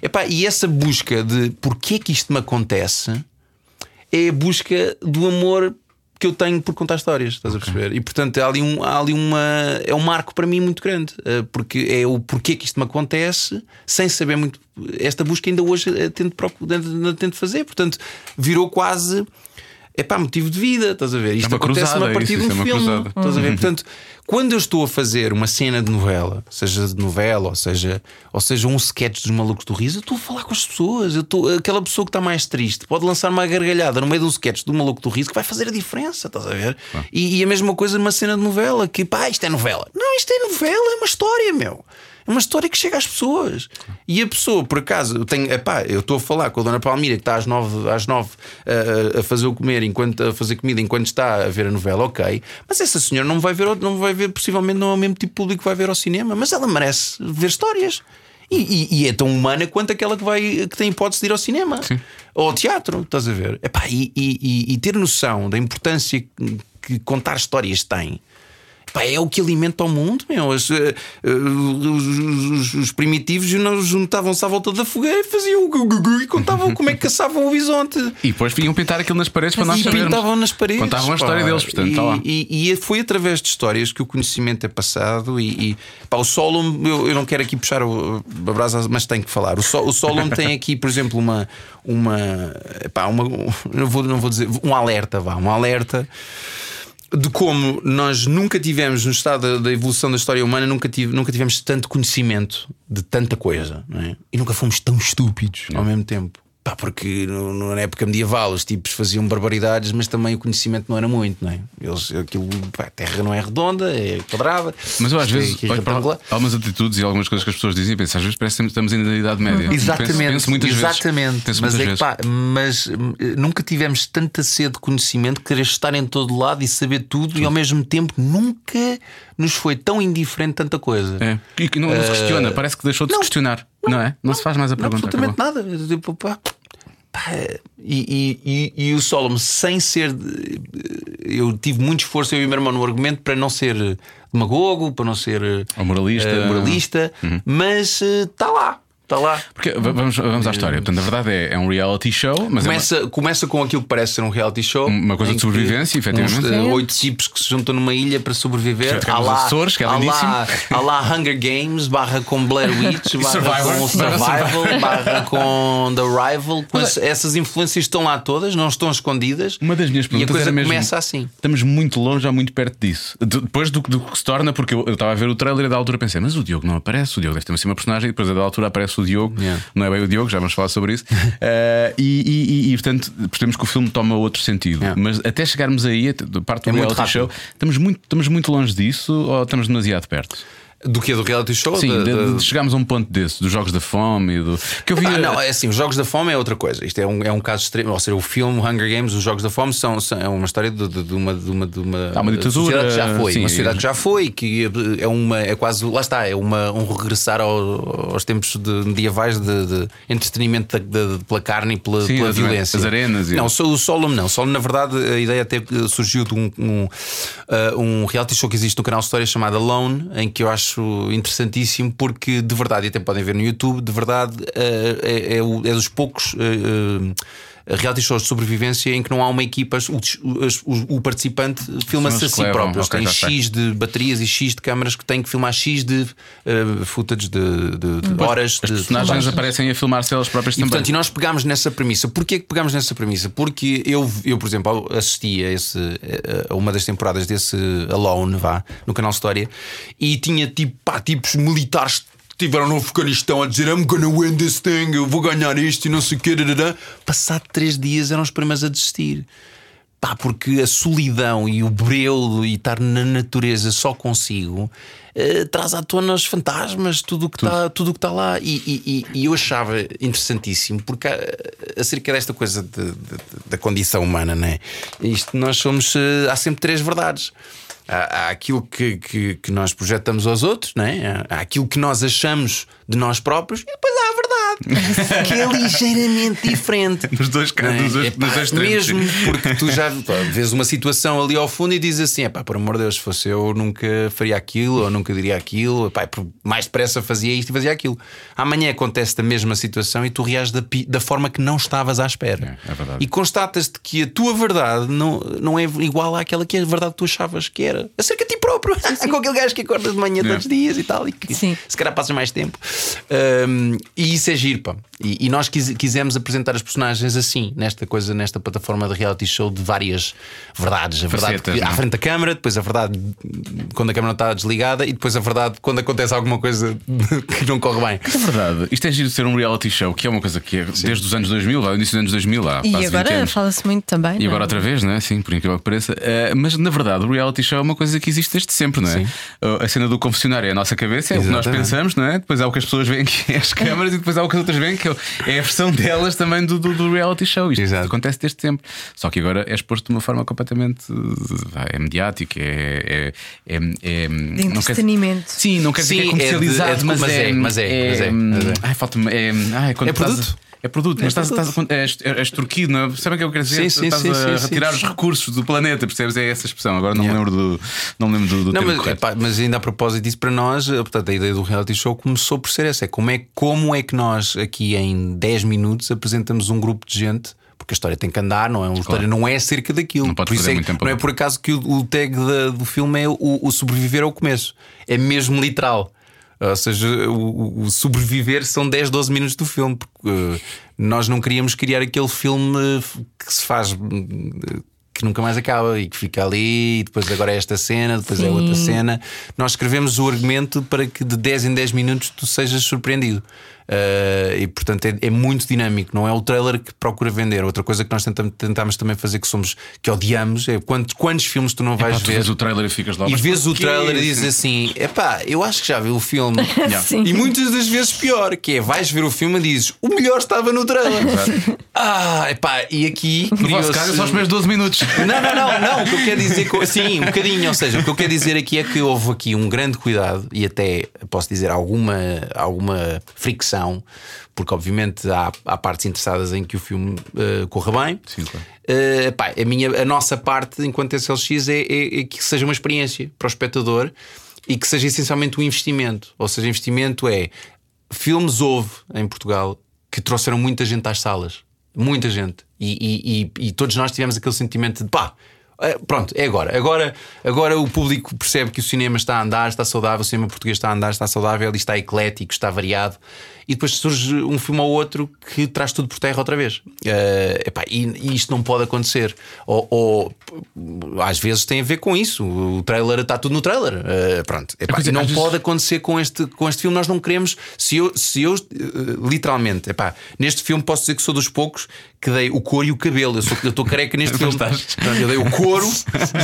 Epá, e essa busca de porquê que isto me acontece é a busca do amor que eu tenho por contar histórias, estás a perceber? E portanto há ali, um, há ali uma. É um marco para mim muito grande, eh, porque é o porquê que isto me acontece, sem saber muito. Esta busca ainda hoje eh, tento, tento fazer, portanto virou quase. É pá, motivo de vida, estás a ver? Isto uma acontece-me cruzada, a partir isso, de é um uma filme. cruzada. Estás a ver? Portanto, quando eu estou a fazer uma cena de novela, seja de novela, ou seja, ou seja um sketch dos malucos do riso, eu estou a falar com as pessoas. Eu estou, aquela pessoa que está mais triste pode lançar uma gargalhada no meio de um sketch do maluco do riso que vai fazer a diferença, estás a ver? E, e a mesma coisa numa cena de novela, que pá, isto é novela. Não, isto é novela, é uma história, meu. É uma história que chega às pessoas. E a pessoa, por acaso, eu tenho, epá, eu estou a falar com a Dona Palmira que está às nove, às nove a, a fazer o comer enquanto a fazer comida enquanto está a ver a novela, ok. Mas essa senhora não vai ver, não vai ver, possivelmente não é o mesmo tipo de público que vai ver ao cinema, mas ela merece ver histórias. E, e- e é tão humana quanto aquela que, vai, que tem hipótese de ir ao cinema ou ao teatro, estás a ver? Epá, e, e- ter noção da importância que contar histórias tem. Pá, é o que alimenta o mundo, meu. Eh, eh, os, os- os primitivos não juntavam-se à volta da fogueira e faziam o gu, gu, gu e contavam como é que caçavam o bisonte. E depois vinham pintar aquilo nas paredes para nós E sabermos. pintavam nas paredes. Contavam a história pá. deles, portanto, e, está lá. E, e foi através de histórias que o conhecimento é passado. E, e pá, o Solon, eu, eu não quero aqui puxar o, a brasa, mas tenho que falar. O, Sol, o tem aqui, por exemplo, uma. uma, pá, uma não, vou, não vou dizer. Um alerta, vá, um alerta. De como nós nunca tivemos, no estado da, evolução da história humana, nunca, tive, nunca tivemos tanto conhecimento de tanta coisa, não é? E nunca fomos tão estúpidos ao mesmo tempo. Pá, porque no- no- na época medieval os tipos faziam barbaridades, mas também o conhecimento não era muito, não é? Eles, aquilo, pá, a terra não é redonda, é quadrada. Mas eu às é vezes aqui olho para algumas atitudes e algumas coisas que as pessoas dizem e penso, às vezes parece que estamos ainda na Idade Média. Exatamente, Penso, penso muitas exatamente. vezes. Penso mas é que, pá, mas hum, nunca tivemos tanta sede de conhecimento, querer estar em todo lado e saber tudo, e ao mesmo tempo nunca nos foi tão indiferente tanta coisa. É. E que não, não se questiona, parece que deixou de se não, questionar, não, é? Não, se faz mais a Não, pergunta. absolutamente acabou. nada. Tipo, pá, pá, e, e, e, e o Solomon, sem ser. Eu tive muito esforço, eu e o meu irmão, no argumento para não ser demagogo, para não ser Ou moralista. eh, moralista mas está lá. Está lá. Porque, vamos, vamos à história. Portanto, a verdade é, é um reality show, mas Começa, começa com aquilo que parece ser um reality show. Uma coisa de sobrevivência, efetivamente. uns, eh, Oito tipos que se juntam numa ilha para sobreviver. Há lá, Açores, que é há lá, lindíssimo. há lá Hunger Games, barra com Blair Witch, barra Survivor. com Survival, barra com The Rival. Com esse- essas influências estão lá todas, não estão escondidas. Uma das minhas e a perguntas coisa era mesmo. começa assim. Estamos muito longe, já muito perto disso. De- Depois do, do que se torna, porque eu, eu estava a ver o trailer e da altura pensei, mas o Diogo não aparece, o Diogo deve ter uma personagem, e depois da altura aparece o Diogo, Yeah. não é bem o Diogo, já vamos falar sobre isso. Eh, e, e- e- portanto percebemos que o filme toma outro sentido. Yeah. Mas até chegarmos aí, parte do É reality show, estamos muito, estamos muito longe disso ou estamos demasiado perto? Do que Do reality show? Sim, de, da- de chegarmos a um ponto desse, dos jogos da fome e do. Que eu vi. Ah, não, é assim, os Jogos da Fome é outra coisa. Isto é um, é um caso extremo. Ou seja, o filme Hunger Games, os Jogos da Fome, são, são- é uma história de, de- de uma, de uma, de uma, Há uma ditadura, que já foi. sim, uma sociedade é- que já foi, que é uma. É quase. Lá está, é uma, um regressar ao- aos tempos de, medievais de, de entretenimento de- de- pela carne e pela, Sim, pela as- violência. as arenas e- Não, o Solomon não. Solomon, na verdade, a ideia até surgiu de um, um, uh, um reality show que existe no canal História chamado Alone, em que eu acho interessantíssimo porque de verdade, e até podem ver no YouTube, de verdade uh, é, é, é dos poucos. uh, Reality shows de sobrevivência em que não há uma equipa, o, o- o- participante filma-se a si levam, próprio. Eles ok, têm já sei. X de baterias e X de câmaras que têm que filmar X de uh, footage de, de- de horas. As de personagens aparecem a filmar-se elas próprias e também. portanto, e nós pegámos nessa premissa. Porquê que pegámos nessa premissa? Porque eu, eu por exemplo, assisti a, esse, a uma das temporadas desse Alone, vá, no canal História, e tinha tipo, pá, tipos militares que estiveram no Afeganistão a dizer I'm gonna win this thing, eu vou ganhar isto e não sei o quê. Passado três dias eram os primeiros a desistir. Pá, porque a solidão e o breu e estar na natureza só consigo eh, traz à tona os fantasmas, tudo o que está tudo o que está lá. E, e- e- eu achava interessantíssimo, porque há- acerca desta coisa de- de- de- da condição humana, né? Isto nós somos. eh, há sempre três verdades. Há, há aquilo que, que, que nós projetamos aos outros, né? há aquilo que nós achamos de nós próprios, e depois que é ligeiramente diferente. Nos dois Não é? cantos, nos dois- Mesmo sim. porque tu já pá, vês uma situação ali ao fundo e dizes assim: pá, por amor de Deus, se fosse eu, nunca faria aquilo ou nunca diria aquilo, Epá, por mais depressa fazia isto e fazia aquilo. Amanhã acontece a mesma situação e tu reages da, da forma que não estavas à espera. É, é verdade. E constatas-te que a tua verdade não, não é igual àquela que a verdade que tu achavas que era acerca de ti próprio. Com aquele gajo que acordas de manhã todos os dias e tal, e que Sim. se calhar passas mais tempo. Um, e isso é giro, pá. E, e nós quis- quisemos apresentar as personagens assim, nesta coisa, nesta plataforma de reality show de várias verdades. A verdade Facetas, que- à é? frente da câmara, depois a verdade quando a câmara não está desligada e depois a verdade quando acontece alguma coisa que não corre bem. É verdade, isto é giro de ser um reality show, que é uma coisa que é desde os anos 2000, lá, início dos anos 2000, há E quase 20 agora fala-se muito também. E não é? agora outra vez, não é? Sim, por incrível que pareça. Eh, mas na verdade, o reality show é uma coisa que existe desde sempre, não é? Sim. Uh, A cena do confessionário é a nossa cabeça, é o que nós Exatamente. pensamos, não é? Depois há o que as pessoas veem que é as câmaras e depois há o que as outras veem que é é a versão delas também do, do, do reality show. Isto Exato. acontece desde sempre. Só que agora é exposto de uma forma completamente é mediática, é. é, é, é não quer- entretenimento. Sim, não quer dizer que é Sim, é de- comercializado, é de- mas, mas é, é, mas é, mas é, mas é. Ai, falta-me. É, ai, quando É estás a- produto? É produto, mas estás, produto. estás, és, és extorquido, não é? Sabem o que eu quero dizer? Sim, sim, estás sim, a sim, retirar sim. os recursos do planeta, percebes? É essa expressão. Agora não Yeah. me lembro do, não me lembro do, do Não, mas, epá, mas ainda a propósito disso, para nós, eh, portanto, a ideia do reality show começou por ser essa: é como é, como é que nós, aqui em 10 minutos, apresentamos um grupo de gente. Porque a história tem que andar, não é? A história não é acerca daquilo. Não isso perder é, muito tempo não é por acaso que o, o tag da- do filme é o, o sobreviver ao começo. É mesmo literal. Ou seja, o, o sobreviver são 10, 12 minutos do filme. Porque eh, nós não queríamos criar aquele filme eh, que se faz. que nunca mais acaba e que fica ali, e depois agora é esta cena, depois é Sim. outra cena. Nós escrevemos o argumento para que de 10 em 10 minutos tu sejas surpreendido. Uh, e portanto é, é muito dinâmico, não é o trailer que procura vender. Outra coisa que nós tentamos, tentamos também fazer que somos que odiamos é quantos, quantos filmes tu não vais Pá, tu ver vês o trailer e ficas lá. e vês o trailer e dizes assim: epá, eu acho que já vi o filme. E muitas das vezes pior, que é vais ver o filme e dizes o melhor estava no trailer. ah, epá, e aqui. No vosso caso é só os primeiros 12 minutos. não, não, não, não. O que eu quero dizer, co- sim, um bocadinho. Ou seja, o que eu quero dizer aqui é que houve aqui um grande cuidado e até posso dizer alguma, alguma fricção, porque obviamente há, há partes interessadas em que o filme eh, corra bem. Sim, claro. Eh, pá, a, minha, a nossa parte enquanto SLX é, é- é que seja uma experiência para o espectador e que seja essencialmente um investimento. Ou seja, investimento é filmes houve em Portugal que trouxeram muita gente às salas. Muita gente. E, e- e- e todos nós tivemos aquele sentimento de pá. eh, Pronto, é agora. agora. Agora o público percebe que o cinema está a andar, está saudável, o cinema português está a andar, está saudável, e está eclético, está variado. E depois surge um filme ou outro que traz tudo por terra outra vez. Eh, epá, e, e isto não pode acontecer. Ou, ou, às vezes tem a ver com isso. O trailer está tudo no trailer. Eh, pronto. Epá, e não às vezes- pode acontecer com este, com este filme. Nós não queremos. Se eu, se eu eh, literalmente, epá, neste filme posso dizer que sou dos poucos que dei o couro e o cabelo. Eu sou- eu estou careca neste filme. Eu dei o couro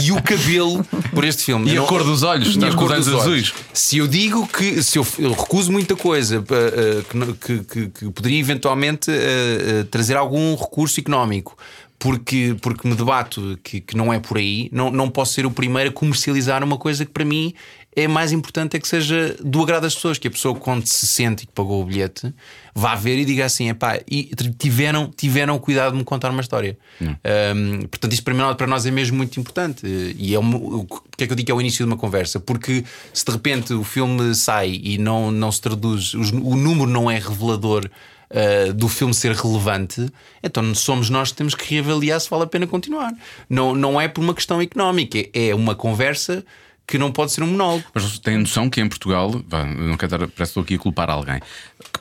e o cabelo por este filme. E Eu a não- cor dos olhos? e a cor os dos olhos olhos. azuis? Se eu digo que se eu, eu recuso muita coisa pa- eh, que, que- que- que poderia eventualmente eh, eh, trazer algum recurso económico. Porque, porque me debato que, que não é por aí, não, não posso ser o primeiro a comercializar uma coisa que para mim é mais importante é que seja do agrado das pessoas, que a pessoa quando se sente e que pagou o bilhete vá ver e diga assim: epá, e tiveram, tiveram cuidado de me contar uma história. Um, portanto, isto para, nós é mesmo muito importante. E é o que é que eu digo que é o início de uma conversa? Porque se de repente o filme sai e não, não se traduz, os- o número não é revelador. uh, do filme ser relevante, então somos nós que temos que reavaliar se vale a pena continuar. Não, não é por uma questão económica, é uma conversa que não pode ser um monólogo. Mas têm noção que em Portugal, vá, não quero estar, parece que estou aqui a culpar alguém.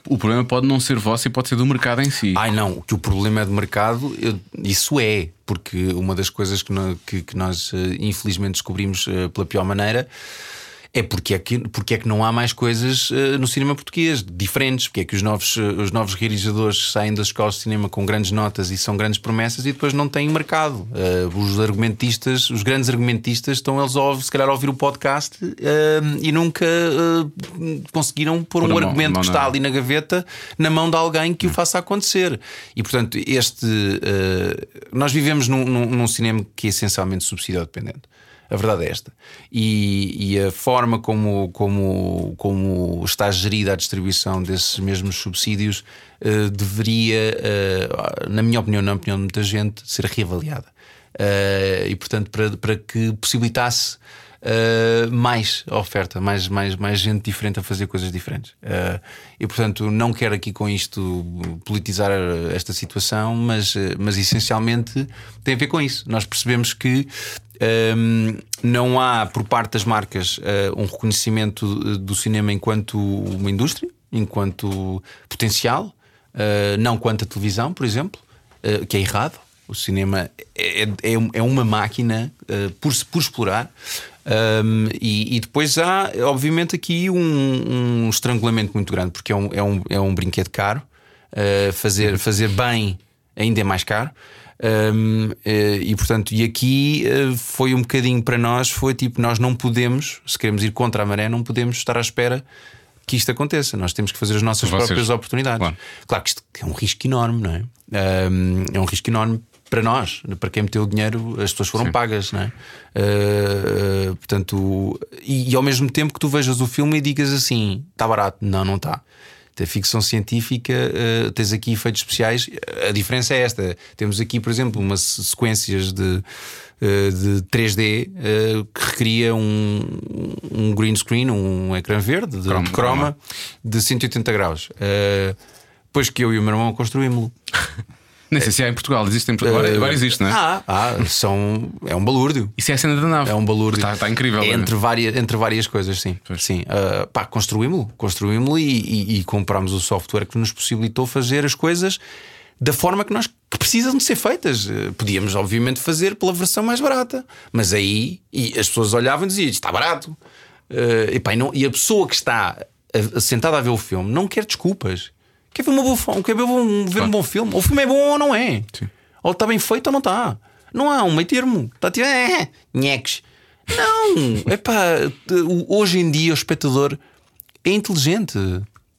O problema pode não ser vosso e pode ser do mercado em si. Ai não, que o problema é de mercado, eu- isso é, porque uma das coisas que, no- que- que nós eh, infelizmente descobrimos eh, pela pior maneira é porque é que, porque é que não há mais coisas eh, no cinema português diferentes, porque é que os novos, eh, os novos realizadores saem das escolas de cinema com grandes notas e são grandes promessas e depois não têm mercado. Eh, os argumentistas, os grandes argumentistas, estão eles a, se calhar a ouvir o podcast e nunca conseguiram pôr um argumento mão que está ali na gaveta na mão de alguém que o faça acontecer. E portanto, este nós vivemos num, num- num cinema que é essencialmente subsidiado dependente. A verdade é esta. E, e a forma como, como, como está gerida a distribuição desses mesmos subsídios eh, deveria, eh, na minha opinião, na opinião de muita gente, ser reavaliada. Eh, e portanto, para, para que possibilitasse Uh, mais oferta, mais, mais, mais gente diferente a fazer coisas diferentes. Uh, e portanto, não quero aqui com isto politizar esta situação, mas, uh, mas essencialmente tem a ver com isso. Nós percebemos que um, não há por parte das marcas uh, um reconhecimento do cinema enquanto uma indústria, enquanto potencial, uh, não quanto a televisão, por exemplo, uh, que é errado. O cinema é, é, é uma máquina por, por explorar. Um, e, e depois há, obviamente, aqui um, um estrangulamento muito grande, porque é um, é um, é um brinquedo caro. Fazer, fazer bem ainda é mais caro. Um, uh, e portanto, e aqui uh, foi um bocadinho para nós: foi tipo, nós não podemos, se queremos ir contra a maré, não podemos estar à espera que isto aconteça. Nós temos que fazer as nossas Vocês- próprias oportunidades. Claro. Claro que isto é um risco enorme, não é? Um, é um risco enorme para nós, para quem meteu o dinheiro, as pessoas foram Sim. pagas, não é? Uh, uh, portanto, e, e ao mesmo tempo que tu vejas o filme e digas assim: está barato, não, não está. A ficção científica, uh, tens aqui efeitos especiais. A diferença é esta: temos aqui, por exemplo, umas sequências de. Uh, de 3D uh, que recria um, um green screen, um ecrã verde de Croma, de, croma, de 180 graus. Depois que eu e o meu irmão construímos-lo. Nem sei se há em Portugal, existe em Portugal. Agora, agora existe, não é? Ah, ah, são, é um balúrdio. Isso é a cena da nave. É um balúrdio. Está, está incrível. é? Entre várias, entre várias coisas, sim. Pois. sim. Uh, pá, construímos-lo. Construímos-lo e, e, e comprámos o software que nos possibilitou fazer as coisas da forma que nós que precisam de ser feitas. Uh, Podíamos, obviamente, fazer pela versão mais barata. Mas aí e as pessoas olhavam e diziam: está barato. Uh, e, pá, e, não- e a pessoa que está sentada a ver o filme não quer desculpas. Quer ver, uma boa, quer ver, um, ver um bom filme. O filme é bom ou não é? Sim. Ou está bem feito ou não está. Não há um meio termo. Está tipo, é, nheques. Não, é pá, hoje em dia o espectador é inteligente.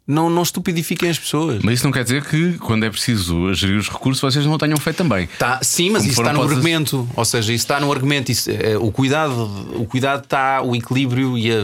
Não, não estupidifiquem as pessoas. Mas isso não quer dizer que quando é preciso gerir os recursos vocês não o tenham feito também. Tá, sim, mas Como isso está no postas- argumento. Ou seja, isso está no argumento. Isso, é, o cuidado, o cuidado está, o equilíbrio e a-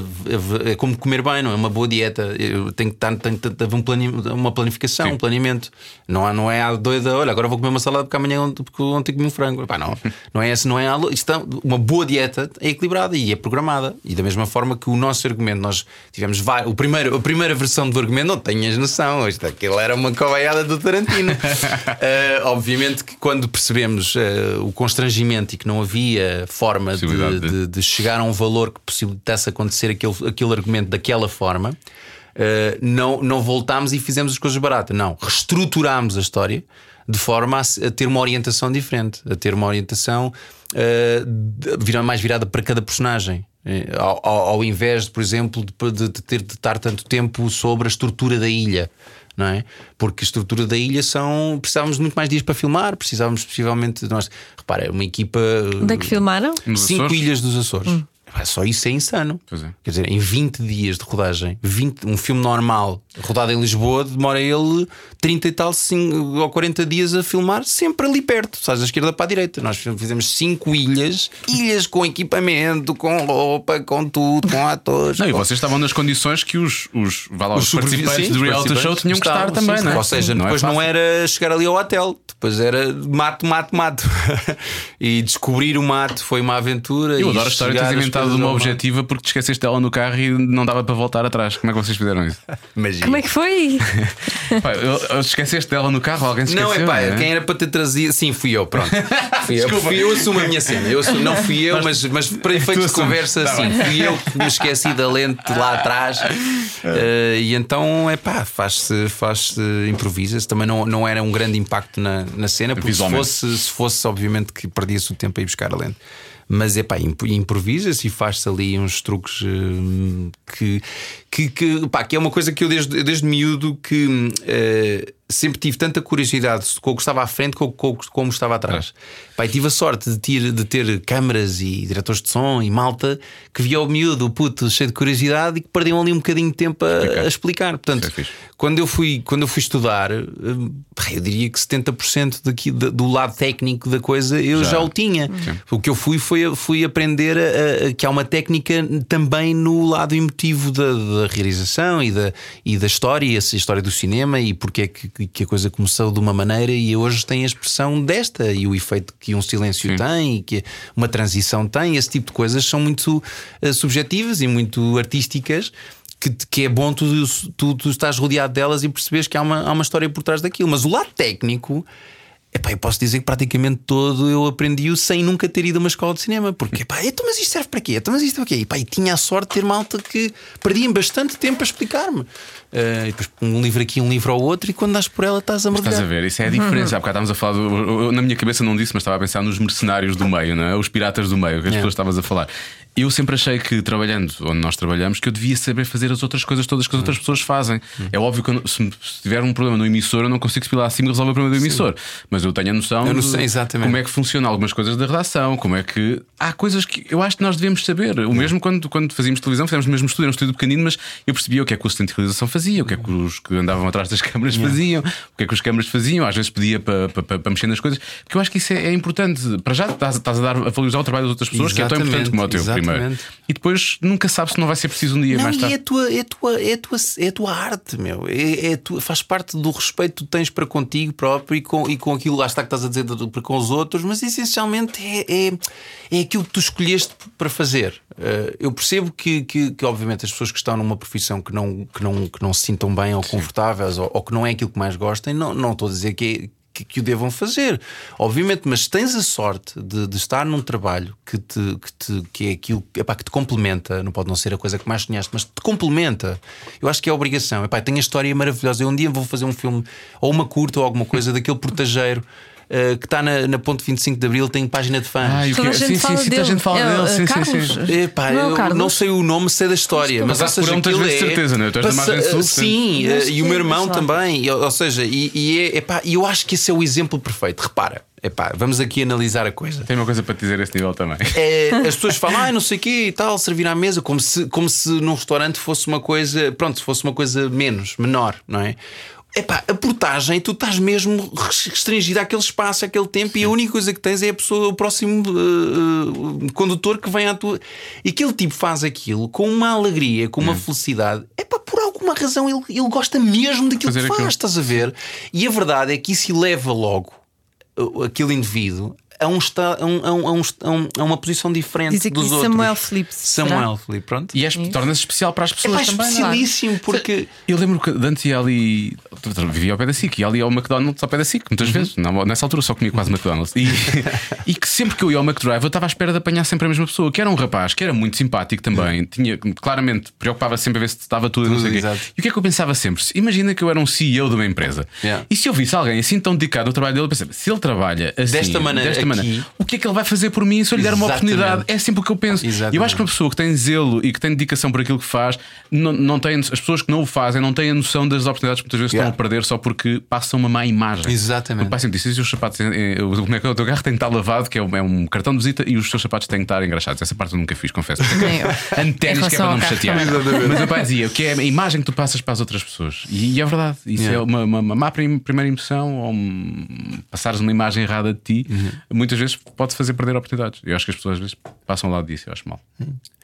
a- é como comer bem, não é? Uma boa dieta. Eu tenho que estar, tem que ter um uma planificação, Sim. um planeamento. Não, há- não é a doida, olha, agora vou comer uma salada porque amanhã porque ontem comi um frango. Pá, não, não é essa, não é a, está- uma boa dieta é equilibrada e é programada. E da mesma forma que o nosso argumento, nós tivemos vai, o primeiro, a primeira versão do argumento, não tenhas noção. Isto, aquilo era uma covaiada do Tarantino. Uh, obviamente que quando percebemos uh, o constrangimento e que não havia forma de, de- de- chegar a um valor que possibilitasse acontecer aquele, aquele argumento daquela forma, uh, não, não voltámos e fizemos as coisas baratas. Não, reestruturámos a história de forma a, a ter uma orientação diferente, a ter uma orientação uh, mais virada para cada personagem. Eh, Ao, ao- ao invés, de, por exemplo, de, de- de ter de estar tanto tempo sobre a estrutura da ilha, não é? Porque a estrutura da ilha são. Precisávamos de muito mais dias para filmar, precisávamos possivelmente. Nós, repara, uma equipa. Onde é que filmaram? Nos Cinco Açores? ilhas dos Açores. Epá, Só isso é insano. É. Quer dizer, em 20 dias de rodagem, 20, um filme normal rodado em Lisboa, demora ele 30 e tal, 5 ou 40 dias a filmar, sempre ali perto, sabes, da esquerda para a direita. Nós fizemos 5 ilhas, ilhas com equipamento, com roupa, com tudo, com atores. Não, e com- vocês estavam nas condições que os, os, vá lá, os, sobrevivi- participantes sim, do os reality show tinham que estar também, sim, não é? Ou seja, depois não, fácil. era chegar ali ao hotel, depois era mato, mato, mato. e descobrir o mato foi uma aventura. Eu e adoro a história de uma objetiva porque te esqueceste dela no carro e não dava para voltar atrás. Como é que vocês fizeram isso? Magia. Como é que foi? Pá, eu- eu- esqueceste dela no carro, alguém se Não, esqueceu. é pá, quem era para ter trazido. Sim, fui eu, pronto. Fui eu, fui eu assumo a minha cena. Eu assumo- não fui eu, mas, mas para efeitos de assumes. conversa, Tá sim, bem. fui eu que me esqueci da lente lá atrás. Eh, e então, é pá, faz-se, faz improvisa-se. Também não, não era um grande impacto na, na cena, porque se Visualmente. fosse, se fosse, obviamente, que perdia-se o tempo a ir buscar a lente. Mas é pá, imp- improvisa-se e faz-se ali uns truques eh, que, que, que, pá, que é uma coisa que eu desde, desde miúdo que eh, sempre tive tanta curiosidade com o que estava à frente com, com, como estava atrás. Pá, e tive a sorte de ter, de ter câmaras e diretores de som e malta que via o miúdo, o puto, cheio de curiosidade e que perdiam ali um bocadinho de tempo a, a explicar. Portanto, é quando eu fui, quando eu fui estudar, pá, eu diria que 70% daqui, da- do lado técnico da coisa eu já, Já. o tinha. O que eu fui foi fui aprender a- a- que há uma técnica também no lado emotivo da, da realização e da, e da história, essa história do cinema e porque é que, que a coisa começou de uma maneira e hoje tem a expressão desta e o efeito que um silêncio Sim. tem e que uma transição tem, esse tipo de coisas são muito eh, subjetivas e muito artísticas que, que é bom tu, tu, tu estás rodeado delas e percebes que há uma, há uma história por trás daquilo. Mas o lado técnico, epá, eu posso dizer que praticamente todo eu aprendi-o sem nunca ter ido a uma escola de cinema. Porque, epá, então, mas isto serve para quê? Então, mas isto é o quê? Epá, e tinha a sorte de ter malta que perdiam bastante tempo a explicar-me. E depois um livro aqui, um livro ao outro, e quando dás por ela estás a mergulhar. Estás a ver, isso é a diferença. Há bocado estávamos a falar, do, na minha cabeça não disse, mas estava a pensar nos mercenários do meio, não é? os piratas do meio, que as É. pessoas estavas a falar. Eu sempre achei que trabalhando onde nós trabalhamos, que eu devia saber fazer as outras coisas todas que as outras pessoas fazem. É óbvio que eu se, se tiver um problema no emissor, eu não consigo subir lá acima e resolver o problema do emissor. Mas eu tenho a noção, Eu sei, exatamente. como é que funciona algumas coisas da redação, como é que. Há coisas que eu acho que nós devemos saber. O mesmo quando, quando fazíamos televisão, fizemos o mesmo estudo, era um estudo pequenino, mas eu percebia o que é que o assistente de realização fazia, o que é que os que andavam atrás das câmaras faziam, o que é que os câmaras faziam, às vezes pedia para, para, mexer nas coisas, porque eu acho que isso é, é importante. Para já estás, estás a dar a valorizar o trabalho das outras pessoas, que é tão importante como o teu, isso primeiro. E depois nunca sabe se não vai ser preciso um dia Não, mais tarde. é a tua, é a tua, é a tua, é a tua arte, meu. É, é tua- faz parte do respeito que tu tens para contigo próprio e com, e com aquilo lá está que estás a dizer para com os outros, mas essencialmente é, é, é aquilo que tu escolheste para fazer. Eh, eu percebo que, que, que, obviamente, as pessoas que estão numa profissão que não, que não, que não se sintam bem ou confortáveis ou, ou que não é aquilo que mais gostem, não, não estou a dizer que é que, que o devam fazer, obviamente, mas tens a sorte de, de estar num trabalho que, te, que, te, que é aquilo epá, que te complementa, não pode não ser a coisa que mais sonhaste, mas te complementa. Eu acho que é obrigação. Epá, tenho a história maravilhosa. Eu um dia vou fazer um filme ou uma curta ou alguma coisa daquele portageiro. Eh, que está na, na ponte 25 de Abril, tem página de fãs. Ah, e o Toda a que- gente sim, sim, fala sim, a dele. gente fala É, dele. uh, Sim, sim, Carlos. sim. Epá, Não é eu Carlos? não sei o nome, sei da história, mas ou passaste por seja, aquilo vezes, é, de certeza, não é? Tu és da passa- margem sul, Sim, eh, e o meu irmão Mas também, e, ou seja, e, e é, epá, eu acho que esse é o exemplo perfeito. Repara, epá, vamos aqui analisar a coisa. Tem uma coisa para te dizer a esse nível também. É, as pessoas falam, ah, não sei o quê e tal, servir à mesa, como se, como se num restaurante fosse uma coisa, pronto, se fosse uma coisa menos, menor, não é? Epá, a portagem, tu estás mesmo restringido àquele espaço, àquele tempo, e a única coisa que tens é a pessoa, o próximo uh, uh, condutor que vem à tua. E aquele tipo faz aquilo com uma alegria, com uma felicidade. Epá, por alguma razão ele, ele gosta mesmo daquilo Fazer que faz, aquilo. estás a ver? E a verdade é que isso leva logo uh, aquele indivíduo a, um a, um- a um- a um- a a uma posição diferente Diz aqui dos outros. Samuel Phillips, será? Samuel Felipe, pronto. E torna-se especial para as É pessoas mais também. é? especialíssimo porque. Eu lembro que de antes ia ali, vivia ao pé da SIC, ia ali ao McDonald's ao pé da SIC, muitas vezes. Não, nessa altura só comia quase McDonald's. E, e que sempre que eu ia ao McDrive, eu estava à espera de apanhar sempre a mesma pessoa, que era um rapaz que era muito simpático também, tinha claramente, preocupava sempre a ver se estava tudo, e não Tudo, sei o quê. exato. E o que é que eu pensava sempre? Imagina que eu era um CEO de uma empresa. Yeah. E se eu visse alguém assim tão dedicado ao trabalho dele, eu pensava, se ele trabalha assim, Desta maneira desta aqui- o que é que ele vai fazer por mim se eu lhe der uma Exatamente. oportunidade? É sempre o que eu penso. E eu Exatamente. acho que uma pessoa que tem zelo e que tem dedicação por aquilo que faz, não, não tem, as pessoas que não o fazem não têm a noção das oportunidades que muitas vezes Yeah. estão a perder só porque passam uma má imagem. Exatamente. O pai sempre disse: e os sapatos, eh, eh, como é que é? o teu carro tem que estar lavado, que é um, é um cartão de visita, e os teus sapatos têm que estar engraxados. Essa parte eu nunca fiz, confesso. Antenas que é para não me chatear. Mas o pai dizia que é a imagem que tu passas para as outras pessoas. E, e é verdade. Isso Yeah. é uma, uma, uma má prim- primeira impressão ou um, passares uma imagem errada de ti, Uhum. Muitas vezes pode fazer perder oportunidades. Eu acho que as pessoas às vezes passam ao lado disso, eu acho mal.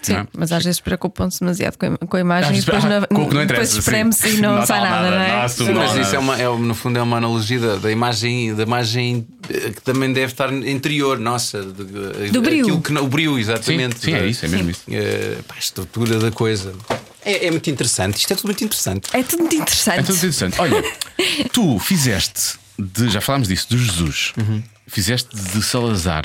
Sim, Não é? mas às vezes preocupam-se demasiado com a, com a imagem e depois, ah, com o que não depois sim. espreme-se e não, Não sai nada, nada, não é? não assume Mas Não, isso não. é, uma, é, no fundo é uma analogia da, da imagem, da imagem eh, que também deve estar interior, nossa, de- de- Do aquilo que não- o Sim, exatamente. sim, é isso, é mesmo isso. Eh, pá, a estrutura da coisa. É, é muito interessante, isto é tudo muito interessante. É tudo muito interessante. É tudo interessante. Olha, tu fizeste de, já falámos disso, de Jesus, Uhum. Fizeste de Salazar,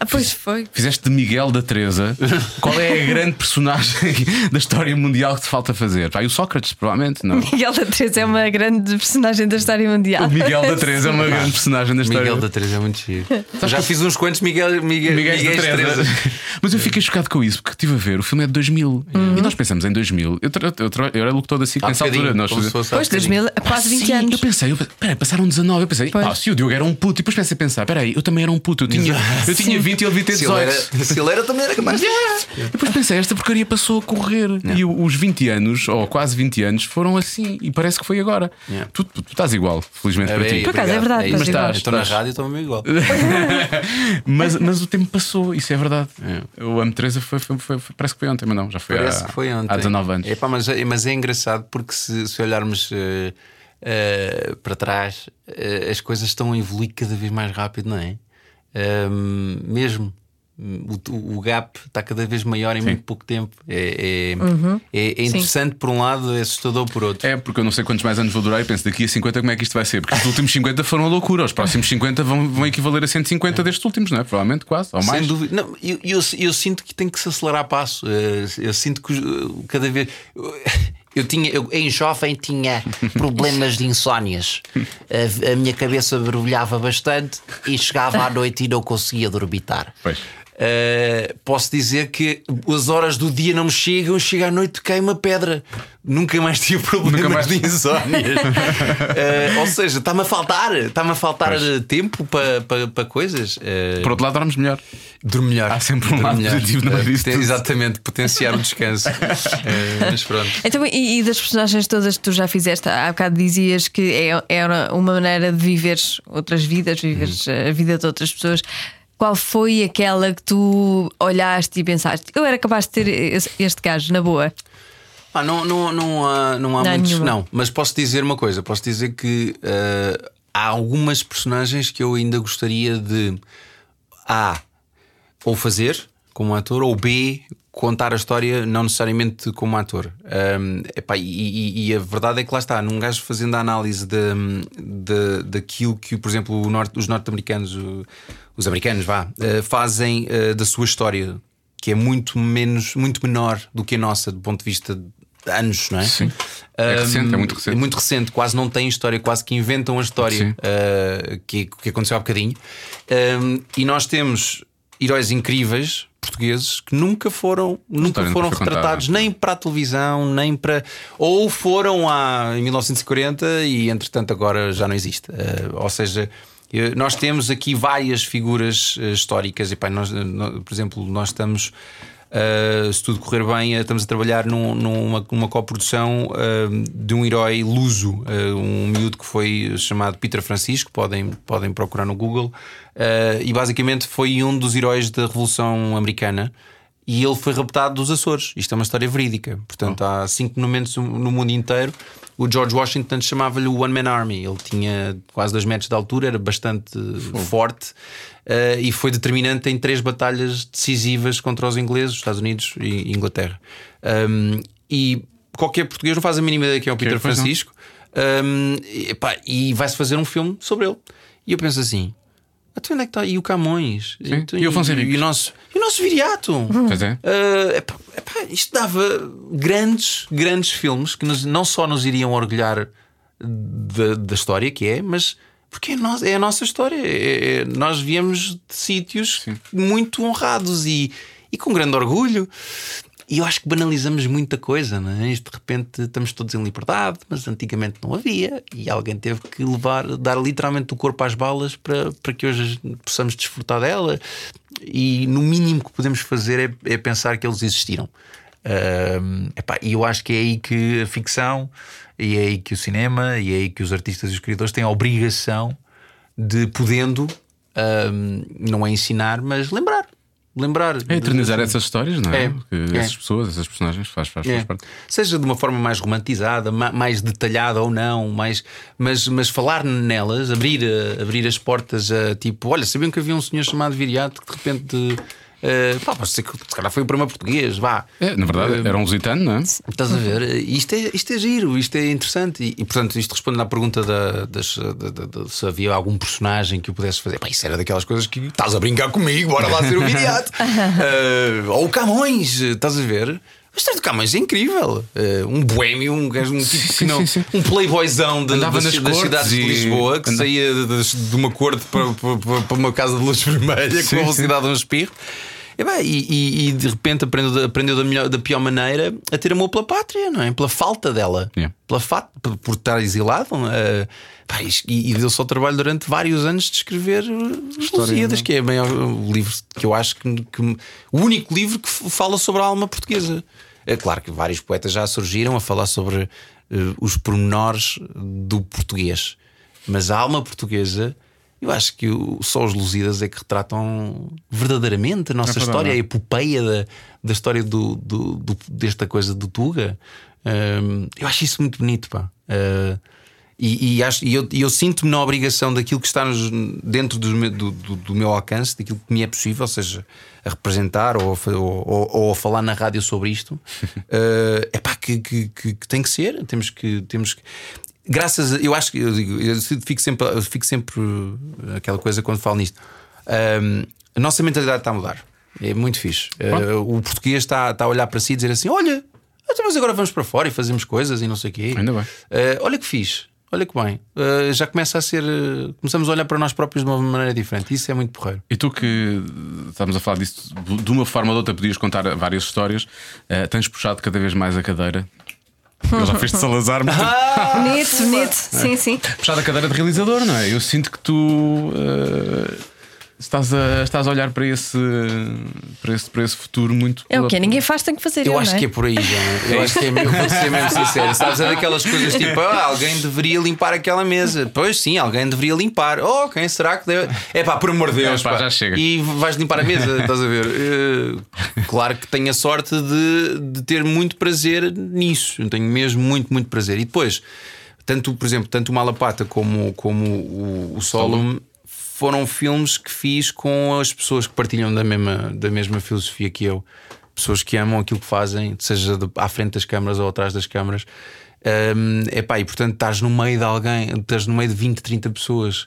Ah, pois foi. fizeste de Miguel da Teresa. Qual é a grande personagem da história mundial que te falta fazer? E o Sócrates, provavelmente, não. Miguel da Teresa é uma grande personagem da história mundial. O Miguel da Teresa é uma grande personagem da história. Miguel da Teresa é muito giro. Já fiz uns quantos Miguel, Miguel, Miguel Miguéis da Teresa. Mas eu fiquei chocado com isso, porque estive a ver, o filme é de 2000 e nós pensamos em 2000. Eu, tra- eu, tra- eu era locutor da SIC nessa altura. Nós se Pois, bocadinho. 2000, quase 20 Sim, anos. Eu pensei, eu, peraí, passaram 19. Eu pensei, Pois. ah, se o Diogo era um puto. E depois pensei a pensar, peraí, eu também era um puto. Eu tinha, eu tinha 20 e ele devia ter Se ele, 18. era, se ele era, também era capaz. Depois pensei, esta porcaria passou a correr. E o- os 20 anos, ou quase 20 anos, foram assim. E parece que foi agora. Yeah. Tu, tu- tu estás igual, felizmente para ti. Por acaso, é verdade, Mas estás estou na rádio, estou mesmo igual. mas, mas o tempo passou, isso é verdade. O Amo Teresa foi, foi- foi- foi- parece que foi ontem, mas não, já foi, Parece há, que foi ontem. há 19 anos. Epá, mas, é- mas é engraçado porque se, se olharmos eh, eh, para trás, eh, as coisas estão a evoluir cada vez mais rápido, não é? Ahm, mesmo. O, o- o gap está cada vez maior em muito pouco tempo. É, é, é- é interessante por um lado, é assustador por outro. É, porque eu não sei quantos mais anos vou durar e penso daqui a 50 como é que isto vai ser. Porque os últimos 50 foram a loucura, os próximos 50 vão, vão equivaler a 150 destes últimos, não é? Provavelmente quase, ou mais. Sem dúvida. Não, eu, eu, eu sinto que tem que se acelerar a passo. Eh, Eu sinto que cada vez. Eu tinha, eu, em jovem tinha problemas de insónias. A, a minha cabeça brilhava bastante e chegava à noite e não conseguia dormitar. Pois. Eh, posso dizer que as horas do dia não me chegam, chega à noite cai uma pedra. Nunca mais tive problemas Nunca mais- de insónias. Eh, ou seja, está-me a faltar, está-me a faltar Pois. tempo para para- para coisas. Eh, Por outro lado, dormes melhor. Dormir melhor. Há sempre um lado positivo tudo. Exatamente, potenciar o descanso. Mas pronto. Então, e, e das personagens todas que tu já fizeste, há bocado dizias que é, era uma maneira de viveres outras vidas, viveres Uhum. a vida de outras pessoas. Qual foi aquela que tu olhaste e pensaste? Eu era capaz de ter este gajo, na boa. Ah, não, não, não há, não há Não muitos, nenhuma. não. Mas posso dizer uma coisa: posso dizer que eh, há algumas personagens que eu ainda gostaria de A. Ou fazer como ator, ou B. Contar a história, não necessariamente como ator. Ahm, epá, e, e- e a verdade é que lá está, num gajo fazendo a análise de, de- daquilo que, por exemplo, norte- os norte-americanos, os americanos, vá, eh, fazem eh, da sua história, que é muito menos, muito menor do que a nossa, do ponto de vista de anos, não é? Sim. É recente, é muito recente. É muito recente, quase não tem história, quase que inventam a história uh, que, que aconteceu há bocadinho. Um, e nós temos heróis incríveis portugueses que nunca foram, nunca foram retratados nem para a televisão, nem para. Ou foram há, em 1940 e entretanto agora já não existe. Uh, ou seja. eh, Nós temos aqui várias figuras eh, históricas, e, pá, nós, nó- por exemplo, nós estamos Uh, se tudo correr bem, uh, estamos a trabalhar num- numa, numa coprodução uh, de um herói luso, uh, um miúdo que foi chamado Peter Francisco, podem, podem procurar no Google, e basicamente foi um dos heróis da Revolução Americana. E ele foi raptado dos Açores. Isto é uma história verídica. Portanto, há cinco monumentos no mundo inteiro. O George Washington chamava-lhe o One Man Army. Ele tinha quase dois metros de altura, era bastante forte eh, e foi determinante em três batalhas decisivas contra os ingleses, os Estados Unidos e Inglaterra. Um, e qualquer português não faz a mínima ideia quem é o Peter pois não. Francisco. Um, e, e vai-se fazer um filme sobre ele. E eu penso assim. Até onde é que está? E o Camões? Então, E o Afonso Henriques? e o nosso, e o nosso Viriato? Pois é. Uh, epá, epá, isto dava grandes, grandes filmes que nos- não só nos iriam orgulhar da, da história que é, mas porque é, é a nossa história. É- é- nós viemos de sítios muito honrados e, e com grande orgulho. E eu acho que banalizamos muita coisa, não é? Isto, De repente estamos todos em liberdade, mas antigamente não havia, e alguém teve que levar, dar literalmente o corpo às balas para, para que hoje possamos desfrutar dela. E no mínimo que podemos fazer é, é pensar que eles existiram. Epá, e eu acho que é aí que a ficção, e é aí que o cinema, e é aí que os artistas e os criadores têm a obrigação de, podendo, ahm, não é ensinar, mas lembrar. Lembrar. É eternizar essas histórias, não é? É, é. Essas pessoas, essas personagens, faz, faz, faz É. parte. Seja de uma forma mais romantizada, ma- mais detalhada ou não, mais, mas, mas falar nelas, abrir, a- abrir as portas a tipo, olha, sabiam que havia um senhor chamado Viriato que de repente. Eh, pá, que se calhar foi o primeiro português, vá. É, na verdade, era um lusitano, não é? Estás a ver? Isto é, isto é giro, isto é interessante. E, e, portanto, isto responde à pergunta da, das- da- da- se havia algum personagem que o pudesse fazer. Pá, isso era daquelas coisas que estás a brincar comigo, bora lá ser o Viriato. Eh, ou o Camões, estás a ver? A história do Camões é incrível. Eh, um boêmio, um um tipo que não. Um playboyzão de, Andava das, das cidades de Lisboa que anda- saía de, de- uma corte para, para, para uma casa de luz vermelha Sim, com a velocidade de um espirro. E, bem, e, e- de repente aprendeu, da- aprendeu da, melhor- da pior maneira a ter amor pela pátria, não é? Pela falta dela, Yeah. pela fa por, por estar exilado. pá, e, e deu-se ao trabalho durante vários anos de escrever eh, Os Lusíadas, que é o livro que eu acho que, que- o único livro que fala sobre a alma portuguesa. É claro que vários poetas já surgiram a falar sobre eh, os pormenores do português, mas a alma portuguesa. Eu acho que o- só os Lusíadas é que retratam verdadeiramente a nossa É verdade, história, a epopeia da, da história do, do- do- desta coisa do Tuga. Hum, eu acho isso muito bonito, pá. Uh, e, e acho, e eu, eu sinto-me na obrigação daquilo que está nos- dentro do, meu- do, do- do meu alcance, daquilo que me é possível, ou seja, a representar ou a, ou, ou- a falar na rádio sobre isto. é pá, que, que, que- que tem que ser. Temos que. Temos que graças a, eu acho que eu digo, eu fico sempre, eu fico sempre uh, aquela coisa quando falo nisto. Um, a nossa mentalidade está a mudar. É muito fixe. Uh, o português está, está a olhar para si e dizer assim: olha, então, mas agora vamos para fora e fazemos coisas e não sei o quê. Ainda bem. Uh, olha que fixe. Olha que bem, Uh, já começa a ser. uh, começamos a olhar para nós próprios de uma maneira diferente. Isso é muito porreiro. E tu que estamos a falar disso de uma forma ou de outra, podias contar várias histórias, eh, tens puxado cada vez mais a cadeira. Eu já fiz de Salazar, mas Bonito, bonito. Sim, sim. puxado a cadeira de realizador, não é? Eu sinto que tu. Estás a, estás a olhar para esse, para esse, para esse futuro muito. É o que Ninguém faz, tem que fazer. Eu eu, acho não é? que é por aí, já. Eu acho que é mesmo, vou ser mesmo sincero. Sabes, é daquelas coisas tipo, ah, alguém deveria limpar aquela mesa. Pois sim, alguém deveria limpar. Oh, quem será que deve. É pá, por amor de Deus. É, pá, pá. já chega. E vais limpar a mesa, estás a ver? Eh, claro que tenho a sorte de, de ter muito prazer nisso. Eu tenho mesmo muito, muito prazer. E depois, tanto, por exemplo, tanto o Malapata como, como o, o Solomon foram filmes que fiz com as pessoas que partilham da mesma, da mesma filosofia que eu. Pessoas que amam aquilo que fazem, seja de- à frente das câmaras ou atrás das câmaras. Um, epá, e portanto estás no meio de alguém, estás no meio de 20, 30 pessoas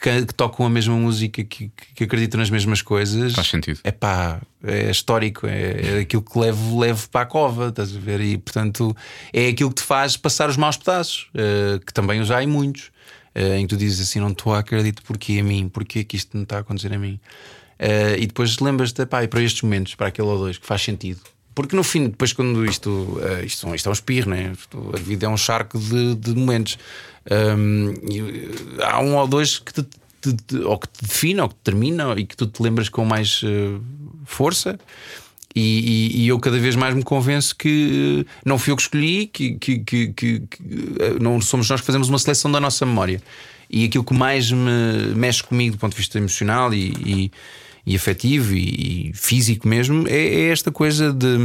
que, que tocam a mesma música, que, que- acreditam nas mesmas coisas. Faz sentido. É pá, é histórico, é, é aquilo que levo, levo para a cova, estás a ver? E portanto é aquilo que te faz passar os maus pedaços, eh, que também os há e muitos, eh, em que tu dizes assim: não estou a acreditar porquê a mim, porquê que isto não está a acontecer a mim. Eh, e depois lembras-te, pá, e para estes momentos, para aquele ou dois, que faz sentido. Porque no fim, depois, quando isto, eh, isto, isto é um espirro, né? A vida é um charco de, de momentos. Um, e, há um ou dois que te, te- te- ou que te define, ou que te termina, e que tu te lembras com mais eh, força. E, e- e eu cada vez mais me convenço que eh, não fui eu que escolhi, que, que- que- que- eh, não somos nós que fazemos uma seleção da nossa memória. E aquilo que mais me mexe comigo do ponto de vista emocional e, e- afetivo e, físico mesmo é, é esta coisa de,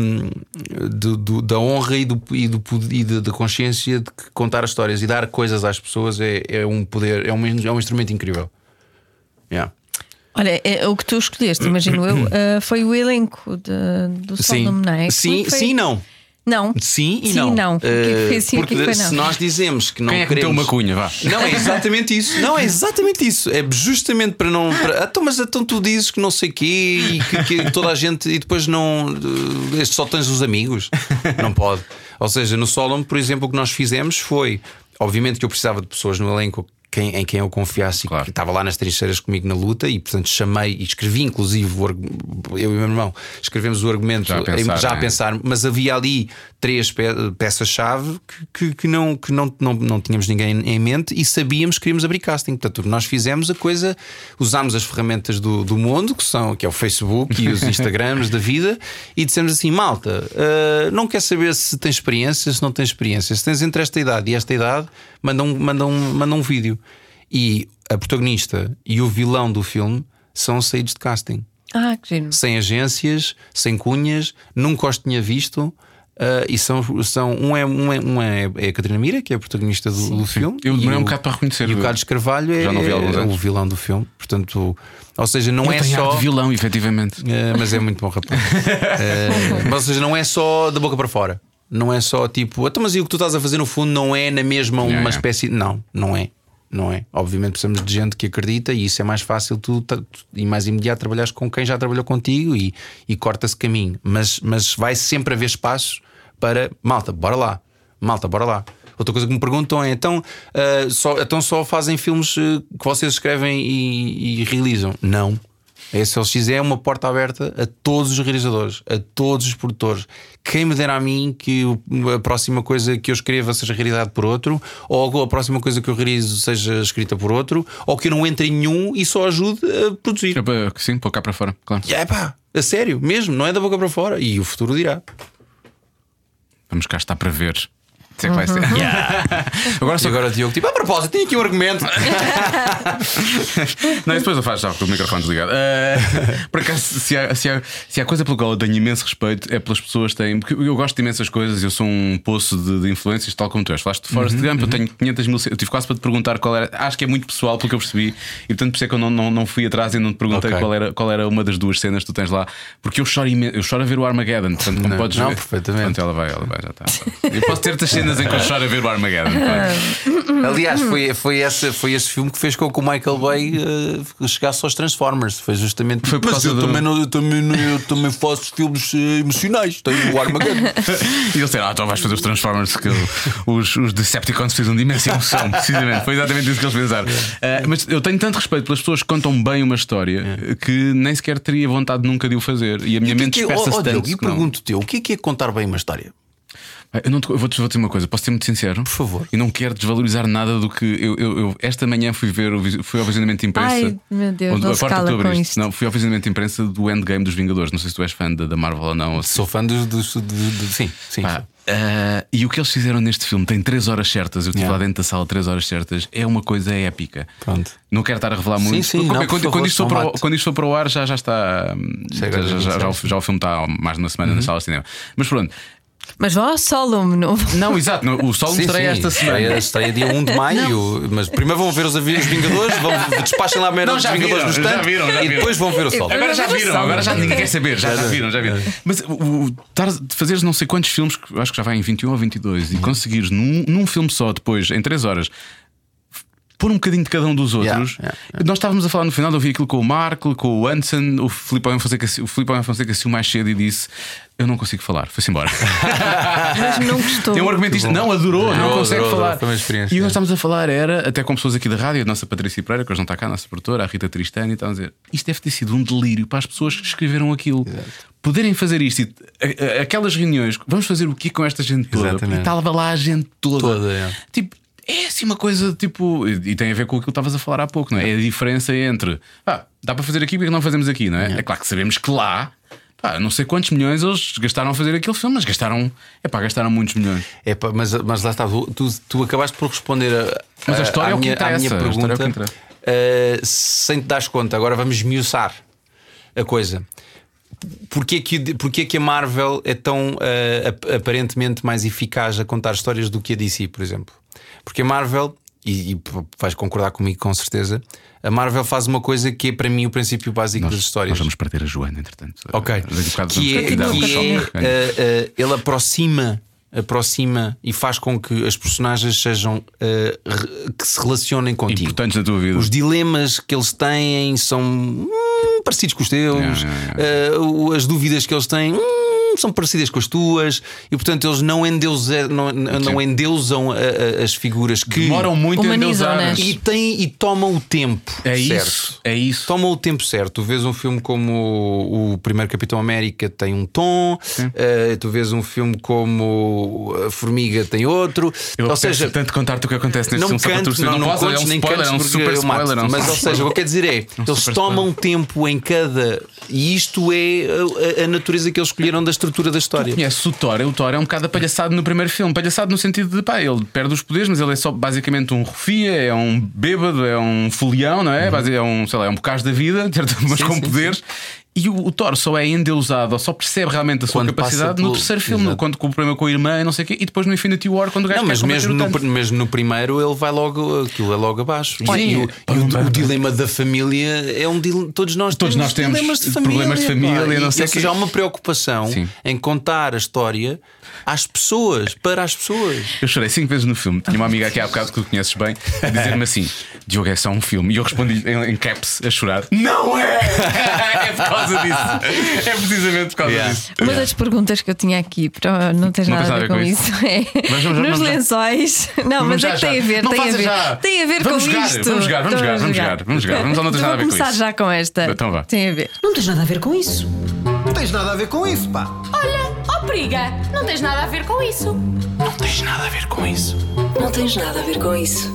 de- do- da honra e, do, e, do, e de- da consciência de contar histórias e dar coisas às pessoas é, é um poder, é um, é um instrumento incrível. Yeah. Olha, é, o que tu escolheste, imagino eu, eh, foi o elenco de- do Sim, Solomon, não é? sim, é que foi? sim, e não. Não. Sim e Sim, não. não. O que é que Eh, foi sim, o que porque é que foi não? se nós dizemos que não Quem é que queremos. uma cunha? Vá. Não, é exatamente isso. Não, é exatamente isso. É justamente para não. Para... Então, mas então tu dizes que não sei quê e que, que toda a gente. E depois não. eh, Este só tens os amigos. Não pode. Ou seja, no Solomon, por exemplo, o que nós fizemos foi. Obviamente que eu precisava de pessoas no elenco quem- em quem eu confiasse e Claro. que estava lá nas trincheiras comigo na luta e portanto chamei e escrevi inclusive eu e o meu irmão escrevemos o argumento Já a pensar, já a né? pensar mas havia ali três pe- peças-chave que, que, que não, que não, não, não tínhamos ninguém em mente e sabíamos que queríamos abrir casting. Portanto, nós fizemos a coisa, usámos as ferramentas do, do mundo, que, são, que é o Facebook e os Instagrams da vida, e dissemos assim: malta, ah, não quer saber se tens experiência, se não tens experiência. Se tens entre esta idade e esta idade, manda um, manda um, manda um vídeo. E a protagonista e o vilão do filme são saídos de casting Ah, sem agências, sem cunhas, nunca os tinha visto. Ah, e são, são um, é, um, é, um é, é a Catarina Mira, que é a protagonista do, do filme. Eu demorei um bocado para reconhecer. E o Carlos Carvalho é, é o vilão do filme. Portanto, ou seja, não Ele é só. de vilão, efetivamente. Eh, mas é muito bom rapaz. Mas, ou seja, não é só da boca para fora. Não é só tipo, então, mas e o que tu estás a fazer no fundo não é na mesma uma Yeah, yeah. espécie. Não, não é. Não é. Obviamente precisamos de gente que acredita e isso é mais fácil tu, tu- e mais imediato trabalhares com quem já trabalhou contigo e, e corta-se caminho. Mas, mas vai sempre haver espaço para malta, bora lá, malta, bora lá. Outra coisa que me perguntam é então, ah, só, então só fazem filmes eh, que vocês escrevem e, e realizam? Não. A SLX é uma porta aberta a todos os realizadores, a todos os produtores. Quem me dera a mim que a próxima coisa que eu escreva seja realidade por outro, ou a próxima coisa que eu realizo seja escrita por outro, ou que eu não entre em nenhum e só ajude a produzir. É para- Sim, pôr cá para fora, claro. É pá, a sério, mesmo, não é da boca para fora. E o futuro dirá. Vamos cá estar para ver. Se que vai ser. Agora E só agora o Diogo, tipo, a propósito, tenho aqui um argumento. Não, depois eu faço já com o microfone desligado. Eh, por acaso, se há, se, há, se há coisa pela qual eu tenho imenso respeito, é pelas pessoas que têm. Porque eu gosto de imensas coisas, eu sou um poço de, de influências, tal como tu és. Falaste de Forrest Gump, eu tenho 500 mil. Eu tive quase para te perguntar qual era. Acho que é muito pessoal, pelo que eu percebi, e portanto por isso é que eu não, não, não fui atrás e não te perguntei Ok. qual, era, qual era uma das duas cenas que tu tens lá, porque eu choro imenso. Eu choro a ver o Armageddon, portanto, como Não, podes não, ver. perfeitamente. Portanto, ela vai, ela vai, já está. Eu posso ter as cenas em que eu choro a ver o Armageddon. Aliás, foi, foi, esse, foi esse filme que fez com que o Michael Bay eh, chegasse aos Transformers. Foi justamente Foi por Mas causa eu, do- também, não- eu, também, não- eu também faço filmes eh, emocionais. Tenho o Armageddon. E ele disse: Ah, então vais fazer os Transformers que os, os Decepticons precisam de imensa emoção, precisamente. Foi exatamente isso que eles pensaram. Ah, mas eu tenho tanto respeito pelas pessoas que contam bem uma história que nem sequer teria vontade nunca de o fazer. E a minha que é mente que é- dispersa-se ó, ó, tanto. Diogo, E que não- pergunto-te, eu, o que é que é contar bem uma história? Ah, Eu, não te- eu vou-te vou dizer uma coisa, posso ser muito sincero? Por favor. E não quero desvalorizar nada do que. Eu, eu- eu- esta manhã fui ver, fui ao visionamento de imprensa. Ai, meu Deus, Onde- não a com isto. isto. Não, fui ao visionamento de imprensa do Endgame dos Vingadores. Não sei se tu és fã da, da Marvel ou não. ou Sou fã dos. dos- do- do- sim, sim. Pá, ah, e o que eles fizeram neste filme tem 3 horas certas. Eu estive Yeah. lá dentro da sala 3 horas certas. É uma coisa épica. Pronto. Não quero estar a revelar Sim, muito. sim, não, por quando, favor, quando, isto for não para o, mate. quando isto for para o ar, já, já está. Já, já, já, dizer, o- sim. já o filme está há mais de uma semana na sala de cinema. Mas pronto. Mas vá ao solo, não. Não, exato. não, o Sol Sim, estreia sim, esta semana. Estreia, estreia dia 1 de maio, mas primeiro vão ver os os Vingadores, vão despachem lá a merda Não, dos Vingadores viram, no já stand viram, já e viram. depois vão ver o sol. Agora já viram, agora já ninguém quer saber, já, já viram, já viram. Mas o, a fazeres não sei quantos filmes, acho que já vai em 21 ou 22, e conseguires num, num filme só, depois, em 3 horas, pôr um bocadinho de cada um dos outros. Yeah, Nós estávamos a falar no final, eu vi aquilo com o Marco, com o Hansen, o Filipe Fonseca, o Filipe Fonseca saiu mais cedo e disse: Eu não consigo falar, foi-se embora. Mas não gostou. Tem um argumentista, não, adorou, não Adorou, consegue adorou, falar. adorou, foi uma experiência. E nós estávamos a falar, era até com pessoas aqui da rádio, a nossa Patrícia Pereira, que hoje não está cá, a nossa produtora, a Rita Tristani, e estávamos a dizer: isto deve ter sido um delírio para as pessoas que escreveram aquilo. Poderem fazer isto, e, a- a- aquelas reuniões, vamos fazer o quê com esta gente toda? Exatamente. E estava lá a gente toda. Toda, é. Tipo, é assim uma coisa tipo. E e tem a ver com aquilo que estavas a falar há pouco, não é? É a diferença entre. Pá, dá para fazer aqui porque não fazemos aqui, não é? É claro que sabemos que lá. Pá, não sei quantos milhões eles gastaram a fazer aquele filme, mas gastaram. É pá, gastaram muitos milhões. É pá, mas, mas lá está, tu, tu, acabaste por responder a, Mas a história à é o que minha, à minha é o que pergunta interessa. eh, sem te dares conta. Agora vamos esmiuçar a coisa. Porquê que, porquê que a Marvel é tão ap- aparentemente mais eficaz a contar histórias do que a DC, por exemplo? Porque a Marvel, e, e vais concordar comigo com certeza, a Marvel faz uma coisa que é para mim o princípio básico das histórias. Nós vamos partir a Joana, entretanto. Ok. Que é, um que é, eh, ele aproxima, aproxima e faz com que as personagens sejam re- que se relacionem contigo. Importantes na tua vida. Os dilemas que eles têm são hum, parecidos com os teus, Yeah, yeah, Eh, o- as dúvidas que eles têm. hum, são parecidas com as tuas e portanto eles não, endeusa, não, não endeusam a- a- as figuras que Demoram muito a Humanizam-nas. endeusar. e, têm, e tomam o tempo É certo. isso. É isso. Tomam o tempo certo. Tu vês um filme como o, primeiro Capitão América tem um tom, eh, tu vês um filme como a Formiga tem outro. Eu ou seja, tanto contar-te o que acontece neste não filme canto, perceber. não, não, posso, é um contes, nem spoiler, cantes é um super spoiler. é um Mas, ou seja, o que eu quero dizer é, Um eles tomam tempo em cada. E isto é a, a- a natureza que eles escolheram da estrutura da história. Conhece o Thor, o Thor é um bocado apalhaçado no primeiro filme. Palhaçado no sentido de pá, ele perde os poderes, mas ele é só basicamente um rufia, é um bêbado, é um folião, não é? Basi- É um, sei lá, é um bocage da vida, mas Sim, com sim, poderes. E o, o Thor só é endeusado, ou só percebe realmente a sua Quando capacidade no terceiro filme, Exato. quando com o problema com a irmã e não sei o quê, e depois no Infinity War, quando o gajo Não, mas mesmo o no, mesmo no primeiro ele vai logo, aquilo é logo abaixo. E, Sim. e o, e o- pá, o pá. dilema da família é um dilema. Todos nós Todos temos nós temos dilemas de família. problemas de família, pá. não E- sei ou o seja, quê. há uma preocupação Sim. em contar a história às pessoas, para as pessoas. Eu chorei cinco vezes no filme. Tinha uma amiga aqui há bocado que tu conheces bem a dizer-me assim: Diogo, é só um filme. E eu respondi em, em caps a chorar: Não é! é por causa disso. É precisamente por causa Yeah. disso. Uma das perguntas que eu tinha aqui, para não tens Não nada a ver com isso, é Vamos, vamos, nos vamos lençóis. Não, Vamos mas já, é que já. tem a ver, Não tem a ver. já. Tem a ver Vamos com jogar, isto. vamos jogar, vamos jogar, vamos jogar, vamos jogar. Vamos Não Tens Vou Nada a Ver com começar Isso. já com esta. Então vá. Tem a ver. Não tens nada a ver com isso. Não tens nada a ver com isso, pá. Olha, ó periga, não tens nada a ver com isso. Não tens nada a ver com isso. Não tens nada a ver com isso.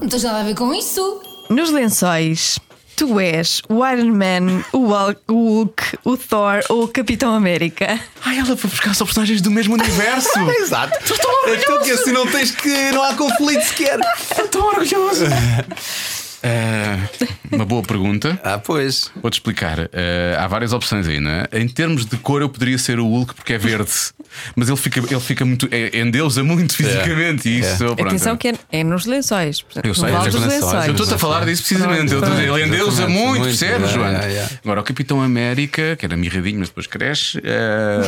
Não tens nada a ver com isso. Nos lençóis, tu és o Iron Man, o Hulk, o, Hulk, o Thor ou o Capitão América. Ai, ela foi buscar só personagens do mesmo universo. Exato. Então que assim não tens que. não há conflito sequer. Estou tão orgulhoso. Eh, uma boa pergunta. Ah, pois. Vou-te explicar. Eh, há várias opções aí, não é? Em termos de cor, eu poderia ser o Hulk porque é verde. Mas ele fica, ele fica muito. É, endeusa muito fisicamente. E isso, pronto. Atenção que é, é nos lençóis. Eu sei, é dos nos lençóis. lençóis. Eu estou-te a falar disso precisamente. Pronto, Ele, ele endeusa muito, muito, percebes, yeah. Agora, o Capitão América, que era mirradinho, mas depois cresce. eh,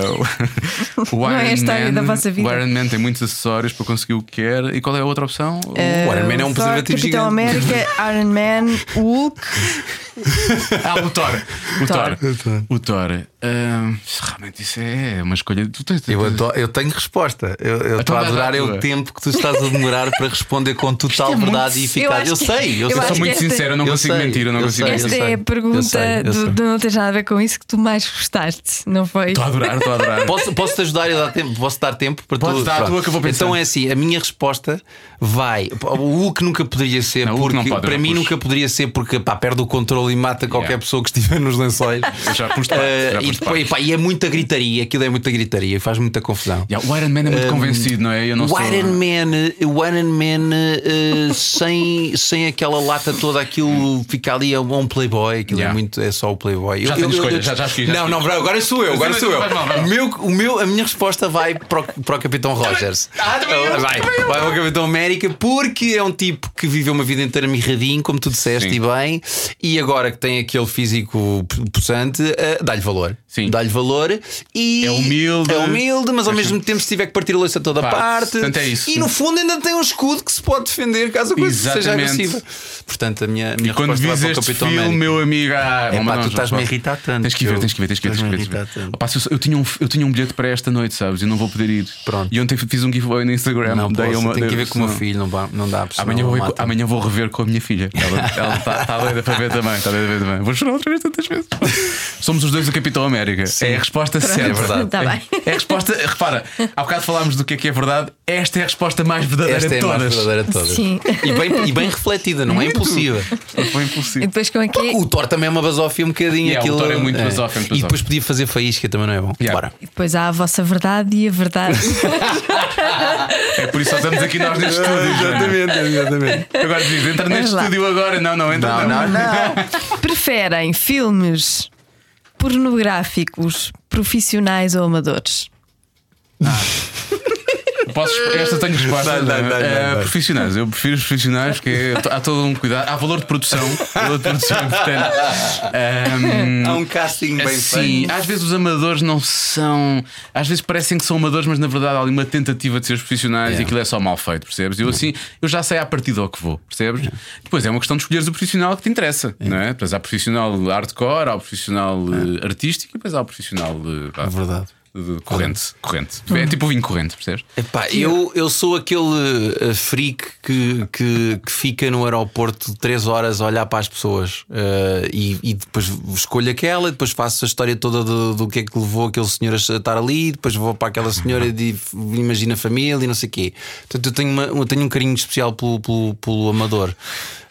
o Não é a Iron história Man, da vossa vida. O Iron Man tem muitos acessórios para conseguir o que quer. E qual é a outra opção? O Iron Man é um preservativo Capitão gigante. América, Iron Man, Hulk Ah, o Thor. O Thor. Thor. O Thor. Ah, realmente isso é uma escolha. Tu tens, Eu, ado- eu tenho resposta. Eu eu estou a adorar é o tempo que tu estás a demorar para responder com total é muito- verdade e Eu eficácia. Eu, que- sei, eu, eu sei. Eu acho sou muito que esta- sincero, eu não eu consigo sei, mentir, eu não eu consigo sei, Esta mentir. é a pergunta eu sei, eu do, do Não Tens Nada a Ver com Isso que tu mais gostaste, não foi? Estou a adorar, estou a adorar. Posso, posso te ajudar e dar tempo? Posso dar tempo para Podes tu? dar a tua que eu vou pensar. Então é assim: a minha resposta vai. O Hulk nunca poderia ser, Não, porque não pode, eu para não mim nunca poderia ser, porque pá, perde o controle e mata qualquer Yeah. pessoa que estiver nos lençóis. Eu já Eh, já e, depois, parte. pá, e é muita gritaria, aquilo é muita gritaria, faz muita confusão. Yeah, o Iron Man é muito convencido, não é? Eu não o sou. Iron Man, o Iron Man eh, sem, sem aquela lata toda, aquilo fica ali a um playboy, aquilo Yeah. é muito, é só o playboy. Já tenho escolha, já- já escolhi, não, não, agora sou eu, agora sou eu. O meu, o meu, a minha resposta vai para o, para o Capitão Rogers. Ah, também eu, vai, também eu. vai para o Capitão América porque é um tipo que viveu uma vida inteira mirradinho, como tu disseste, Sim. e bem, e agora que tem aquele físico possante, eh, dá-lhe valor. Sim. Dá-lhe valor e É humilde. é humilde, mas ao mesmo tempo, se tiver que partir a louça toda Parte. parte, Portanto, é isso. e no fundo ainda tem um escudo que se pode defender caso a coisa seja Exatamente. agressiva. Portanto, a minha, a minha E quando vis para o este Capitão filme, América. meu amigo, ah, É pá, tu estás-me a irritar tanto. Tens que ver, eu- tens que ver, tens que ver. Tens que ver, a. Opa, eu, eu tinha um, eu tinha um bilhete para esta noite, sabes? E não vou poder ir. Pronto. E ontem fiz um giveaway no Instagram. Não dei posso, uma, tenho que ver com o meu filho, não, dá Amanhã vou, amanhã vou rever com a minha filha. Ela está tá doida para ver também. Está para ver também. Vou chorar outra vez tantas vezes. Somos os dois do Capitão América. É a resposta certa. É verdade. Tá bem. É a resposta. Repara, há bocado falámos do que é que é verdade. Esta é a resposta mais verdadeira Esta é de a mais todas. verdadeira de todas. Sim. E bem, e bem refletida, não é impulsiva. Foi E impossível. depois como é que é? O Thor também é uma basófia um bocadinho. Yeah, o aquilo, Thor é muito basófia, muito E depois basófia. podia fazer faísca, também não é bom. Yeah. Bora. E depois há a vossa verdade e a verdade. É por isso que só estamos aqui nós neste estúdio. Joana. exatamente. Agora diz, entra neste estúdio agora. Não, não, entra. Não, não, não. Preferem filmes pornográficos profissionais ou amadores? Posso, esta tenho resposta. Dá, dá, Eh, dá. profissionais, eu prefiro os profissionais porque há todo um cuidado. Há valor de produção. Valor de produção portanto, ehm, Há um casting bem Sim, feito. às vezes os amadores não são. Às vezes parecem que são amadores, mas na verdade há ali uma tentativa de ser os profissionais Yeah. e aquilo é só mal feito, percebes? Eu assim, eu já sei à partida ao que vou, percebes? Depois é uma questão de escolheres o profissional que te interessa, não é? Depois há profissional hardcore, há o profissional eh, artístico e depois há o profissional de, pá, É verdade. De corrente. corrente. É tipo o vinho corrente, percebes? Epá, eu, eu sou aquele uh, freak que, que, que fica no aeroporto 3 horas a olhar para as pessoas uh, e, e depois escolho aquela, e depois faço a história toda do, do que é que levou aquele senhor a estar ali, depois vou para aquela senhora e digo, imagina a família e não sei o quê. Portanto, eu tenho, uma- eu tenho um carinho especial pelo, pelo, pelo amador.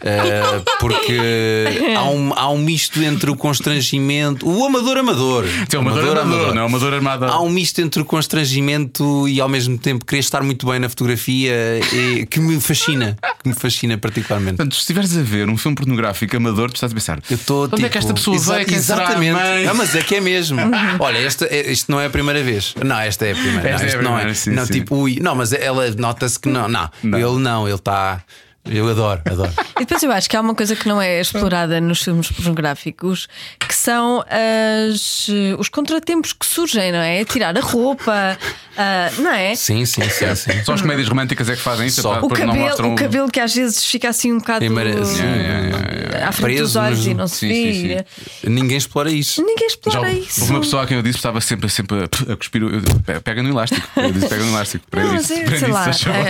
Uh, porque há um, há um misto entre o constrangimento, o amador amador, Tem o amador, amador, não é? O amador armado. há um misto entre o constrangimento e ao mesmo tempo querer estar muito bem na fotografia e, que me fascina, que me fascina particularmente. Portanto, se estiveres a ver um filme pornográfico amador, tu estás a pensar. Eu estou Onde é que esta pessoa veio? Quem será a Exatamente. mãe? Não, mas é que é mesmo. Olha, esta, é- isto não é a primeira vez. Não, esta é a primeira. Esta não, é a isto não primeira, é. sim, não, sim. tipo, ui, não, mas ela nota-se que não, não. Não. Ele não, ele está. Eu adoro, adoro. E depois eu acho que há uma coisa que não é explorada nos filmes pornográficos que são as, os contratempos que surgem, não é? Tirar a roupa, ah, não é? Sim, sim, sim. sim. Só as comédias românticas é que fazem isso. Só. O cabelo, mostram o cabelo que às vezes fica assim um bocado Embaraço. Yeah, yeah, yeah, à frente dos Preso olhos nos- e não se Sim, sim, vê. Ninguém explora isso. Ninguém Já explora houve isso. houve uma pessoa a quem eu disse que estava sempre, sempre a, a cuspir. eu- Pega no elástico. Eu disse pega no elástico. Prende Não, isso. mas é, prende sei isso, lá, faz favor.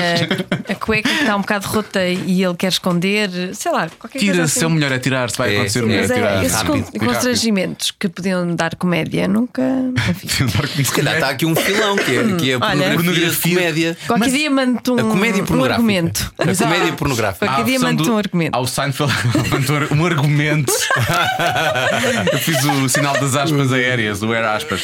a, a cueca que está um bocado rota e ele quer esconder, sei lá, qualquer coisa Tira, assim. se a mulher atirar, se vai É, acontecer sim, mulher Mas é, atirar. esses rápido, con- rápido. constrangimentos que podiam dar comédia nunca. Enfim. Se calhar está aqui um filão que é, que é a Olha. pornografia, comédia. Qualquer dia mando-te um, A comédia um pornográfica. argumento. A comédia pornográfica. Qualquer Há a dia do- um argumento. Ao Seinfeld levantou um argumento. Eu fiz o sinal das aspas aéreas, o air aspas.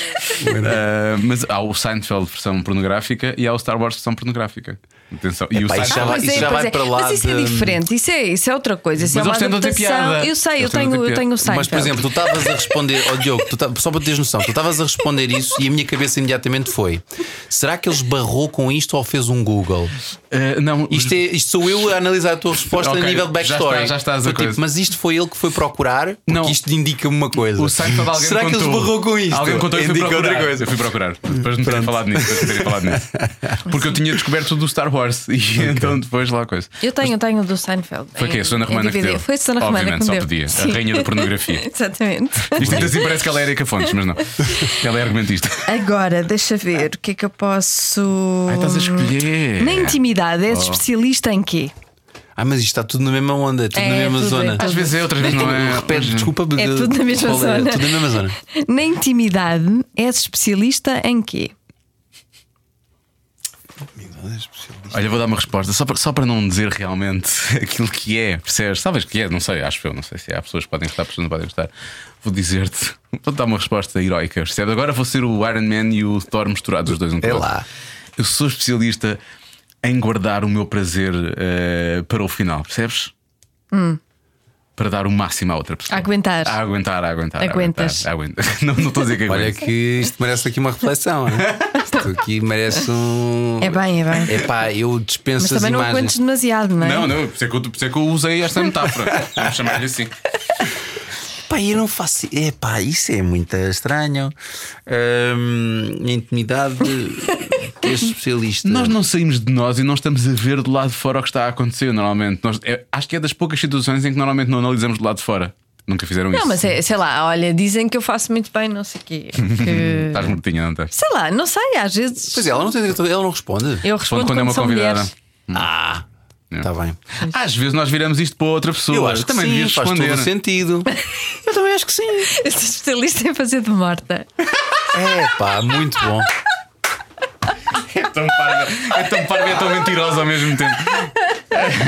Ah, mas há o Seinfeld versão pornográfica e há o Star Wars versão pornográfica. Atenção. E o isso Seinfeld. já vai- Pois é, isso já vai é. para lá Mas isso é diferente, isso é, isso é outra coisa. Isso Mas é uma eles tentam ter piada. Eu sei, eu Eles tenho, ter eu tenho o Seinfeld. Mas, por exemplo, tu estavas a responder, ó Diogo, tu ta- só para teres noção, tu estavas a responder isso e a minha cabeça imediatamente foi: Será que ele esbarrou com isto ou fez um Google? Uh, não, Isto, é, isto sou eu a analisar a tua resposta Ok, a nível de já backstory. está- já estás a tipo, coisa. mas isto foi ele que foi procurar? Porque Não. isto indica-me uma coisa. O Seinfeld alguém Será contou. que ele esbarrou com isto? Alguém contou e Indica outra coisa. Eu fui procurar. Depois de me terem falado nisso. Depois de me terem falado nisso. Porque eu tinha descoberto tudo do Star Wars. E então depois lá a coisa. Eu tenho, eu tenho do Seinfeld. Foi em- quê? A Susana em Romana que deu? Foi a Susana Romana Obviamente, que só podia. Sim. A rainha da pornografia. Exatamente. Isto ainda assim parece que ela é Erika Fontes, mas não. Ela é argumentista. Agora, deixa ver, o que é que eu posso. Ai, estás a escolher. Na intimidade, Oh. és especialista em quê? Ah, mas isto está tudo na mesma onda, tudo É, na mesma tudo zona. é, Às vezes é, outras vezes não é. Repete, desculpa. É tudo na mesma é? zona. Tudo na mesma zona. Na intimidade, és especialista em quê? Olha, vou dar uma resposta só para, só para não dizer realmente aquilo que é, percebes? Talvez que é, não sei, acho eu, não sei se há pessoas que podem gostar, pessoas que não podem gostar. Vou dizer-te, vou dar uma resposta heroica, percebes? Agora vou ser o Iron Man e o Thor misturados, os dois um com o É outro. lá. Eu sou especialista em guardar o meu prazer eh, para o final, percebes? Para dar o máximo à outra pessoa. A aguentar. A aguentar, a aguentar. a Aguentas. aguentar, a aguentar. Não, não estou a dizer que Olha aguento. que isto merece aqui uma reflexão. Isto aqui merece um. É bem, é bem. Epá, eu dispenso Mas as também não imagens. aguentes demasiado, não é? Não, não, por isso, é que eu, por isso é que eu usei esta metáfora. Vamos chamar-lhe assim. Pá, eu não faço. Epá, isso é muito estranho. Hum, intimidade. Que é especialista. Nós não saímos de nós e não estamos a ver do lado de fora o que está a acontecer normalmente. Nós, é- acho que é das poucas situações em que normalmente não analisamos do lado de fora. Nunca fizeram isso. Não, mas é, sei lá, olha, dizem que eu faço muito bem, não sei o quê. Que... Estás mortinha, não estás? Sei lá, não sei, às vezes. Pois é, ela não, tem, ela não responde. Eu respondo quando é uma convidada. mulheres. Ah, está bem. Às vezes nós viramos isto para outra pessoa. Eu acho que também sim, faz responder. todo sentido. Eu também acho que sim. Eu sou especialista em fazer de morta. É pá, muito bom. É tão parva, é tão parva e é tão mentirosa ao mesmo tempo.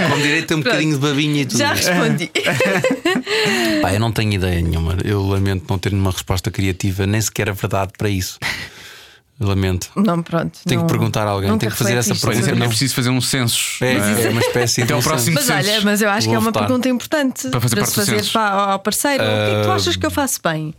Com direito a um bocadinho de babinha e tudo. Já respondi. Pá, eu não tenho ideia nenhuma. Eu lamento não ter uma resposta criativa, nem sequer a verdade para isso. Lamento. Não, pronto. Tenho não- que perguntar a alguém, tenho que fazer essa refletiste Pois é, é não. preciso fazer um censo. É, não é? é uma espécie Até ao de próximo Mas olha, censo. mas eu acho que é uma votar. pergunta importante Para fazer parte se fazer para, ao parceiro. O que é que tu achas que eu faço bem?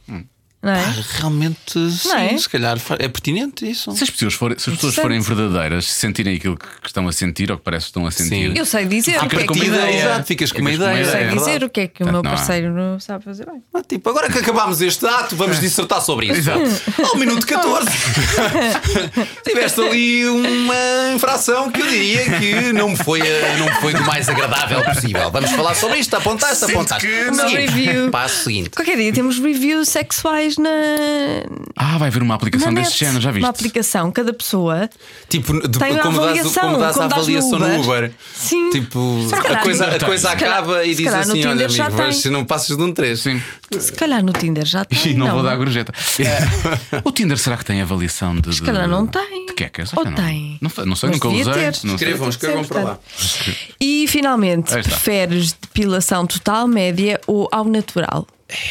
Não é? Ah, Realmente, sim, é? se calhar é pertinente isso. Se as pessoas forem, se as pessoas forem verdadeiras, se sentirem aquilo que estão a sentir ou que parece que estão a sentir. Sim. Eu sei dizer o que Ficas é com que uma ideia. Exato, ficas com uma Ficas com uma ideia. Eu sei É dizer o que é que o meu parceiro não sabe fazer bem. Ah, tipo, agora que acabámos este ato, vamos dissertar sobre isso. Exato. Ao minuto 14. Tiveste ali uma infração que eu diria que não me foi, não me foi do mais agradável possível. Vamos falar sobre isto, apontaste, apontaste. que review. Passo seguinte. Qualquer dia temos reviews sexuais na, Ah, vai haver uma aplicação desse género, já viste? Uma aplicação, cada pessoa Tipo, de, Tem como, dás, avaliação, como dás a dás no avaliação no Uber. Uber. Sim. Tipo, a coisa, a coisa tem. acaba e diz assim: olha, Tinder já amigo, tem. se não passas de um 3. Sim. Se calhar no Tinder já tem. E não, vou dar gorjeta. o Tinder será que tem avaliação de. Se calhar não tem. De quecas? Ou Não. tem? Não, fa- não sei, Mas nunca usei. ter. Não. Escrevam, escrevam para lá. E finalmente, preferes depilação total, média ou ao natural?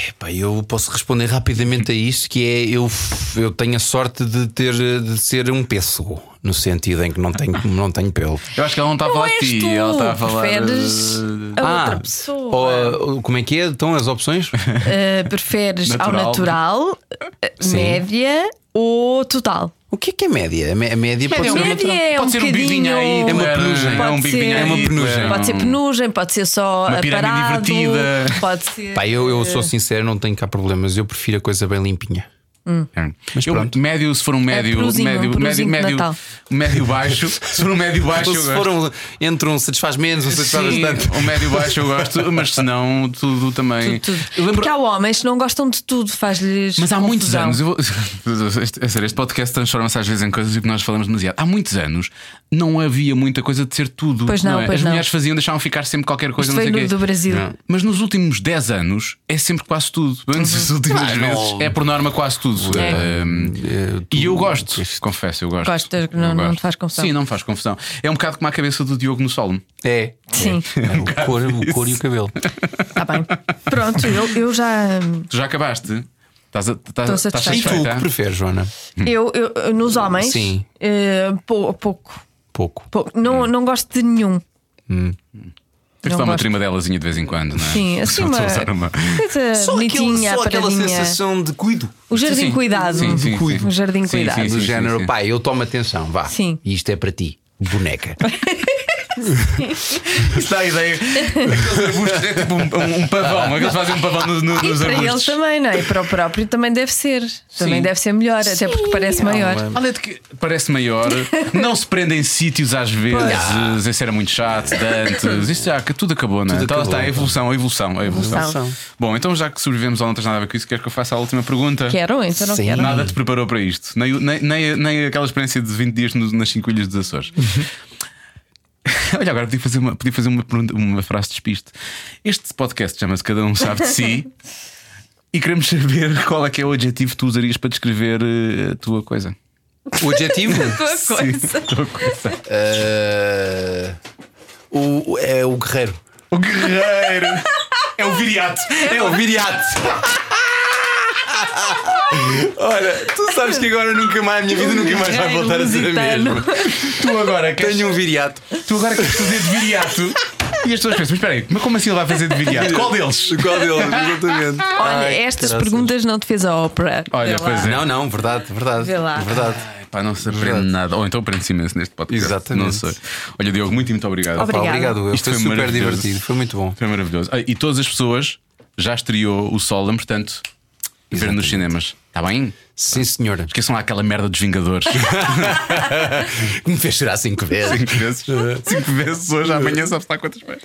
Epá, eu posso responder rapidamente a isto que é eu, eu tenho a sorte de ter de ser um pêssego no sentido em que não tenho, não tenho pelo. Eu acho que ela não está a falar de ti, tu, ela está a falar. preferes eh, a outra pessoa. ou, como é que é? Então as opções? Uh, preferes ao Natural. natural, uh, média ou total? O que é que é média? A mé- a média pode ser é uma é Pode um ser um bocadinho. bivinho aí, É uma penugem. É um Pode ser- É uma penugem. Pode ser penugem, pode ser só Uma invertida. pode ser. Pá, eu, eu sou sincero, não tenho cá problemas. Eu prefiro a coisa bem limpinha. Mas pronto. médio, se for um médio, peruzinho, médio, um médio, médio, médio baixo, se for um médio baixo, Ou eu se for um, entre um satisfaz menos, um satisfaz Sim, bastante. o médio baixo eu gosto, mas se não, tudo também. Tudo. Eu lembro, Porque há homens que não gostam de tudo, faz-lhes. Mas há muitos anos, eu vou, este, é sério, este podcast transforma-se às vezes em coisas e que nós falamos demasiado. Há muitos anos não havia muita coisa de ser tudo. Pois não, é? pois As não. mulheres faziam, deixavam ficar sempre qualquer coisa, Isto não sei veio o quê. do Brasil. Não. Mas nos últimos 10 anos é sempre quase tudo. Antes das últimas Claro, vezes não- é por norma quase tudo. É. Ahm, e eu gosto, confesso, eu gosto. Gostas, Eu não- não gosto. te faz confusão? Sim, não me faz confusão. É um bocado como a cabeça do Diogo no solo. É. Sim, É, o, cor, o cor e o cabelo. está bem. Pronto, eu, eu já. Tu já acabaste? Estás, a- estás, estás satisfeita. E tu, o que preferes, Joana? Eu, eu- nos homens, Sim. eh, pou- pouco. Pouco. pouco. Não, não gosto de nenhum. Tens de dar uma trimadelazinha de vez em quando, não é? Sim, assim Só uma uma- coisa Só, bonitinha, só aquela sensação de cuido. O jardim Sim, cuidado. sim, sim, sim. O jardim Sim, cuidado. sim, Do sim. género, pai, eu tomo atenção, vá. Sim. Isto é para ti, boneca. Isso dá a ideia. Aqueles arbustos é tipo um, um, um pavão. Aqueles fazem um pavão no- no- E nos para eles arbustos. também, não é? E para o próprio também deve ser. Também Sim. deve ser melhor, até porque parece maior. Olha, de que parece maior, não se prende em sítios às vezes, esse era muito chato, de antes, isto já que tudo acabou, não é? Tudo Então acabou. está a evolução, a evolução, a evolução. Evolução. Bom, então já que sobrevivemos ao não tens nada a ver com isso, queres que eu faça a última pergunta? Quero, então não Sim. quero. Nada te preparou para isto, nem, nem, nem, nem aquela experiência de 20 dias nas 5 ilhas dos Açores. Olha, agora podia fazer uma, podia fazer uma, pergunta- uma frase de despiste. Este podcast chama-se Cada Um Sabe de Si e queremos saber qual é que é o adjetivo que tu usarias para descrever eh, a tua coisa. O adjetivo? Tua coisa. Sim, a tua coisa. Eh, o, é o guerreiro. O guerreiro é o viriato. É o viriato. Olha, tu sabes que agora nunca mais, a minha vida nunca mais vai voltar a ser a mesma. Tu agora queres, Tenho um viriato. tu agora queres fazer de viriato e as pessoas pensam: mas espera aí, mas como assim ele vai fazer de viriato? Qual deles? Qual deles? Exatamente. Olha, Ai, estas caraças. perguntas não te fez a ópera. Olha, Vê lá. pois é. Não, não, verdade, verdade. Vê lá. Verdade. Ai, Pá, não se aprende nada. Ou então aprende-se imenso neste podcast. Exatamente. Não sei. Olha, Diogo, muito, muito obrigado. Obrigado. Pá, obrigado, eu. Isto foi foi super divertido, foi muito bom. Foi maravilhoso. Ah, e todas as pessoas já estreou o Solemn, portanto, ver nos cinemas. Está bem? Sim, senhora. Esqueçam lá aquela merda dos Vingadores. Que me fez chorar cinco vezes. Cinco vezes. Cinco vezes hoje, amanhã sabe-se lá quantas vezes.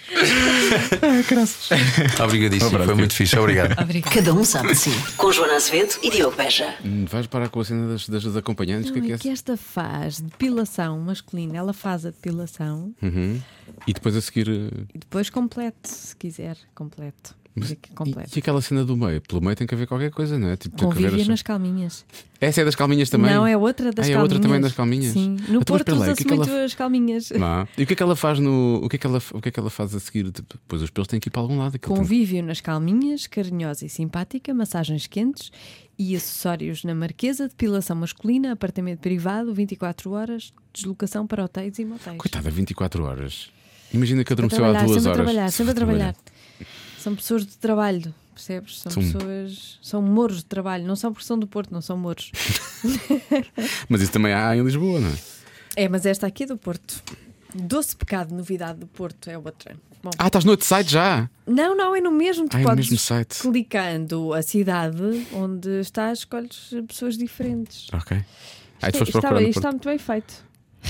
Obrigadíssimo, Abraço, foi muito fixe, obrigado. Cada um sabe de si. Com Joana Azevedo e Diogo Beja. Hum, Vais parar com a cena das, das acompanhantes? O que é que é que esta faz depilação masculina, ela faz a depilação Uhum. E depois a seguir. eh, e depois complete, se quiser, complete. Mas, Fica e, e aquela cena do meio? Pelo meio tem que haver qualquer coisa, não é? Tipo, as- nas calminhas. Essa é das calminhas também? Não, é outra das Ah, é calminhas. outra também das calminhas? Sim, no mas Porto usa-se é muito ela- as calminhas. Não. E o que é que ela faz no. O que é que ela, o que é que ela faz a seguir? Tipo, Depois os pelos têm que ir para algum lado. aquilo tem- Convívio nas calminhas, carinhosa e simpática, massagens quentes e acessórios na Marquesa, depilação masculina, apartamento privado, 24 horas, deslocação para hotéis e motéis. Coitada, 24 horas. Imagina que Sempre adormeceu há duas sempre horas. a trabalhar, sempre a trabalhar. São pessoas de trabalho, percebes? São, São- pessoas, são moros de trabalho, não são porque são do Porto, não são moros. Mas isso também há em Lisboa, não é? É, mas esta aqui é do Porto. Doce Pecado, novidade do Porto, é outra. Bom, Ah, estás no outro site já? não, não, é no mesmo. Tu Ah, é no mesmo site. clicando a cidade onde estás, escolhes pessoas diferentes. Ok. Aí Isto, foste está, isto está muito bem feito.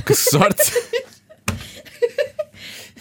Que sorte!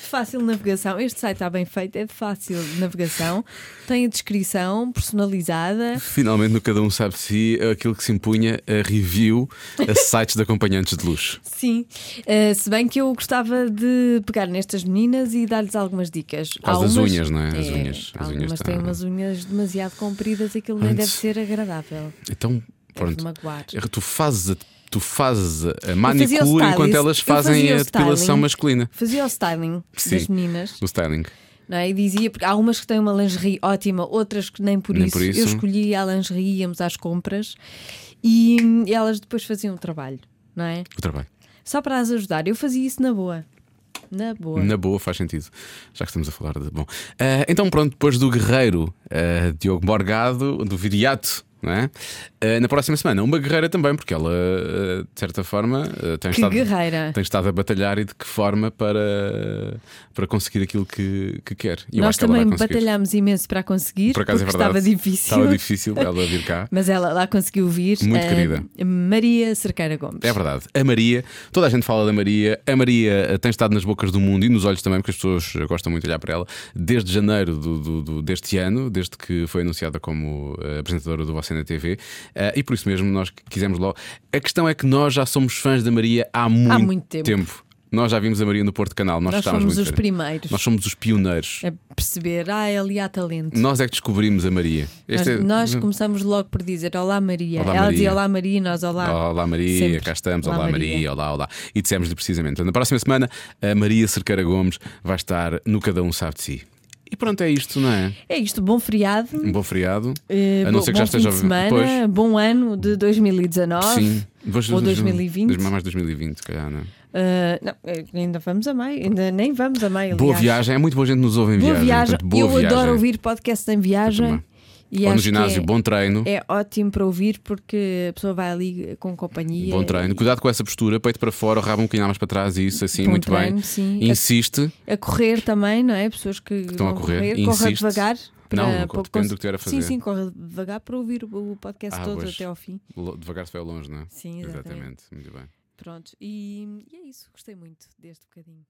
Fácil navegação. Este site está bem feito, é de fácil navegação. Tem a descrição personalizada. Finalmente, no Cada Um Sabe de Si, aquilo que se impunha a review a sites de acompanhantes de luxo. Sim, Eh, se bem que eu gostava de pegar nestas meninas e dar-lhes algumas dicas. Das umas- unhas, não é? As unhas. As unhas têm estão- umas unhas demasiado compridas, aquilo nem deve ser agradável. Então, pronto. magoar. Tu fazes a, tu fazes a manicure enquanto elas fazem a depilação styling. masculina. Fazia o styling Sim. das meninas. O styling. Não é? E dizia, porque há umas que têm uma lingerie ótima, outras que nem por, Nem isso. por isso. Eu escolhia a lingerie, íamos às compras e, e elas depois faziam o trabalho, não é? O trabalho. Só para as ajudar. Eu fazia isso na boa. Na boa. Na boa, faz sentido. Já que estamos a falar de. Bom. Ah, então, pronto, depois do guerreiro ah, Diogo Morgado, do Viriato. É? Ah, na próxima semana, uma guerreira também, porque ela, ah, de certa forma, ah, tem, Que estado, guerreira. tem estado a batalhar e de que forma para, para conseguir aquilo que, que quer. E Nós que também batalhámos imenso para conseguir, Por acaso é verdade. estava difícil. Estava difícil ela vir cá. Mas ela lá conseguiu vir. Muito eh, querida. Maria Cerqueira Gomes. É verdade. A Maria, toda a gente fala da Maria. A Maria eh, tem estado nas bocas do mundo e nos olhos também, porque as pessoas gostam muito de olhar para ela, desde janeiro do, do- do- deste ano, desde que foi anunciada como eh, apresentadora do Você na TV. Eh, e por isso mesmo nós quisemos logo. A questão é que nós já somos fãs da Maria há muito, muito tempo. Nós já vimos a Maria no Porto Canal. Nós, Nós muito os primeiros Nós somos os pioneiros. a perceber, ah, ali há talento. Nós é que descobrimos a Maria. Nós, é- nós começamos logo por dizer Olá Maria. Olá, Ela Maria. dizia Olá Maria nós Olá. Olá Maria, Sempre. cá estamos. Olá, Olá, Maria. Maria. olá, olá. E dissemos-lhe precisamente. Na próxima semana, a Maria Cerqueira Gomes vai estar no Cada Um Sabe de Si. E pronto, é isto, não é? É isto, bom feriado. Um bom feriado. eh, a não ser que já esteja- de semana, Pois. bom ano de 2019. Sim. Depois- Ou 2020. dois- Mais 2020, se calhar, não é? Eh, não, eh, ainda vamos a maio, ainda nem vamos a maio. Boa viagem. É muito boa gente nos ouve em Boa viagem. viagem. portanto, boa Eu viagem. adoro ouvir podcast em viagem. E Ou no que ginásio, é- bom treino. É ótimo para ouvir porque a pessoa vai ali com companhia. Bom treino. e- Cuidado com essa postura, peito para fora, rabo um bocadinho mais para trás e isso assim, Bom muito treino, bem. sim. Insiste. A correr também, não é? Pessoas que, estão a correr, correr, corra devagar. Para, Não, para depende do que tiver a fazer. Sim, sim, corra devagar para ouvir o podcast Ah, todo pois. até ao fim. Devagar se vai longe, não é? Sim, exatamente. Muito bem. Pronto, e, e é isso, gostei muito deste bocadinho.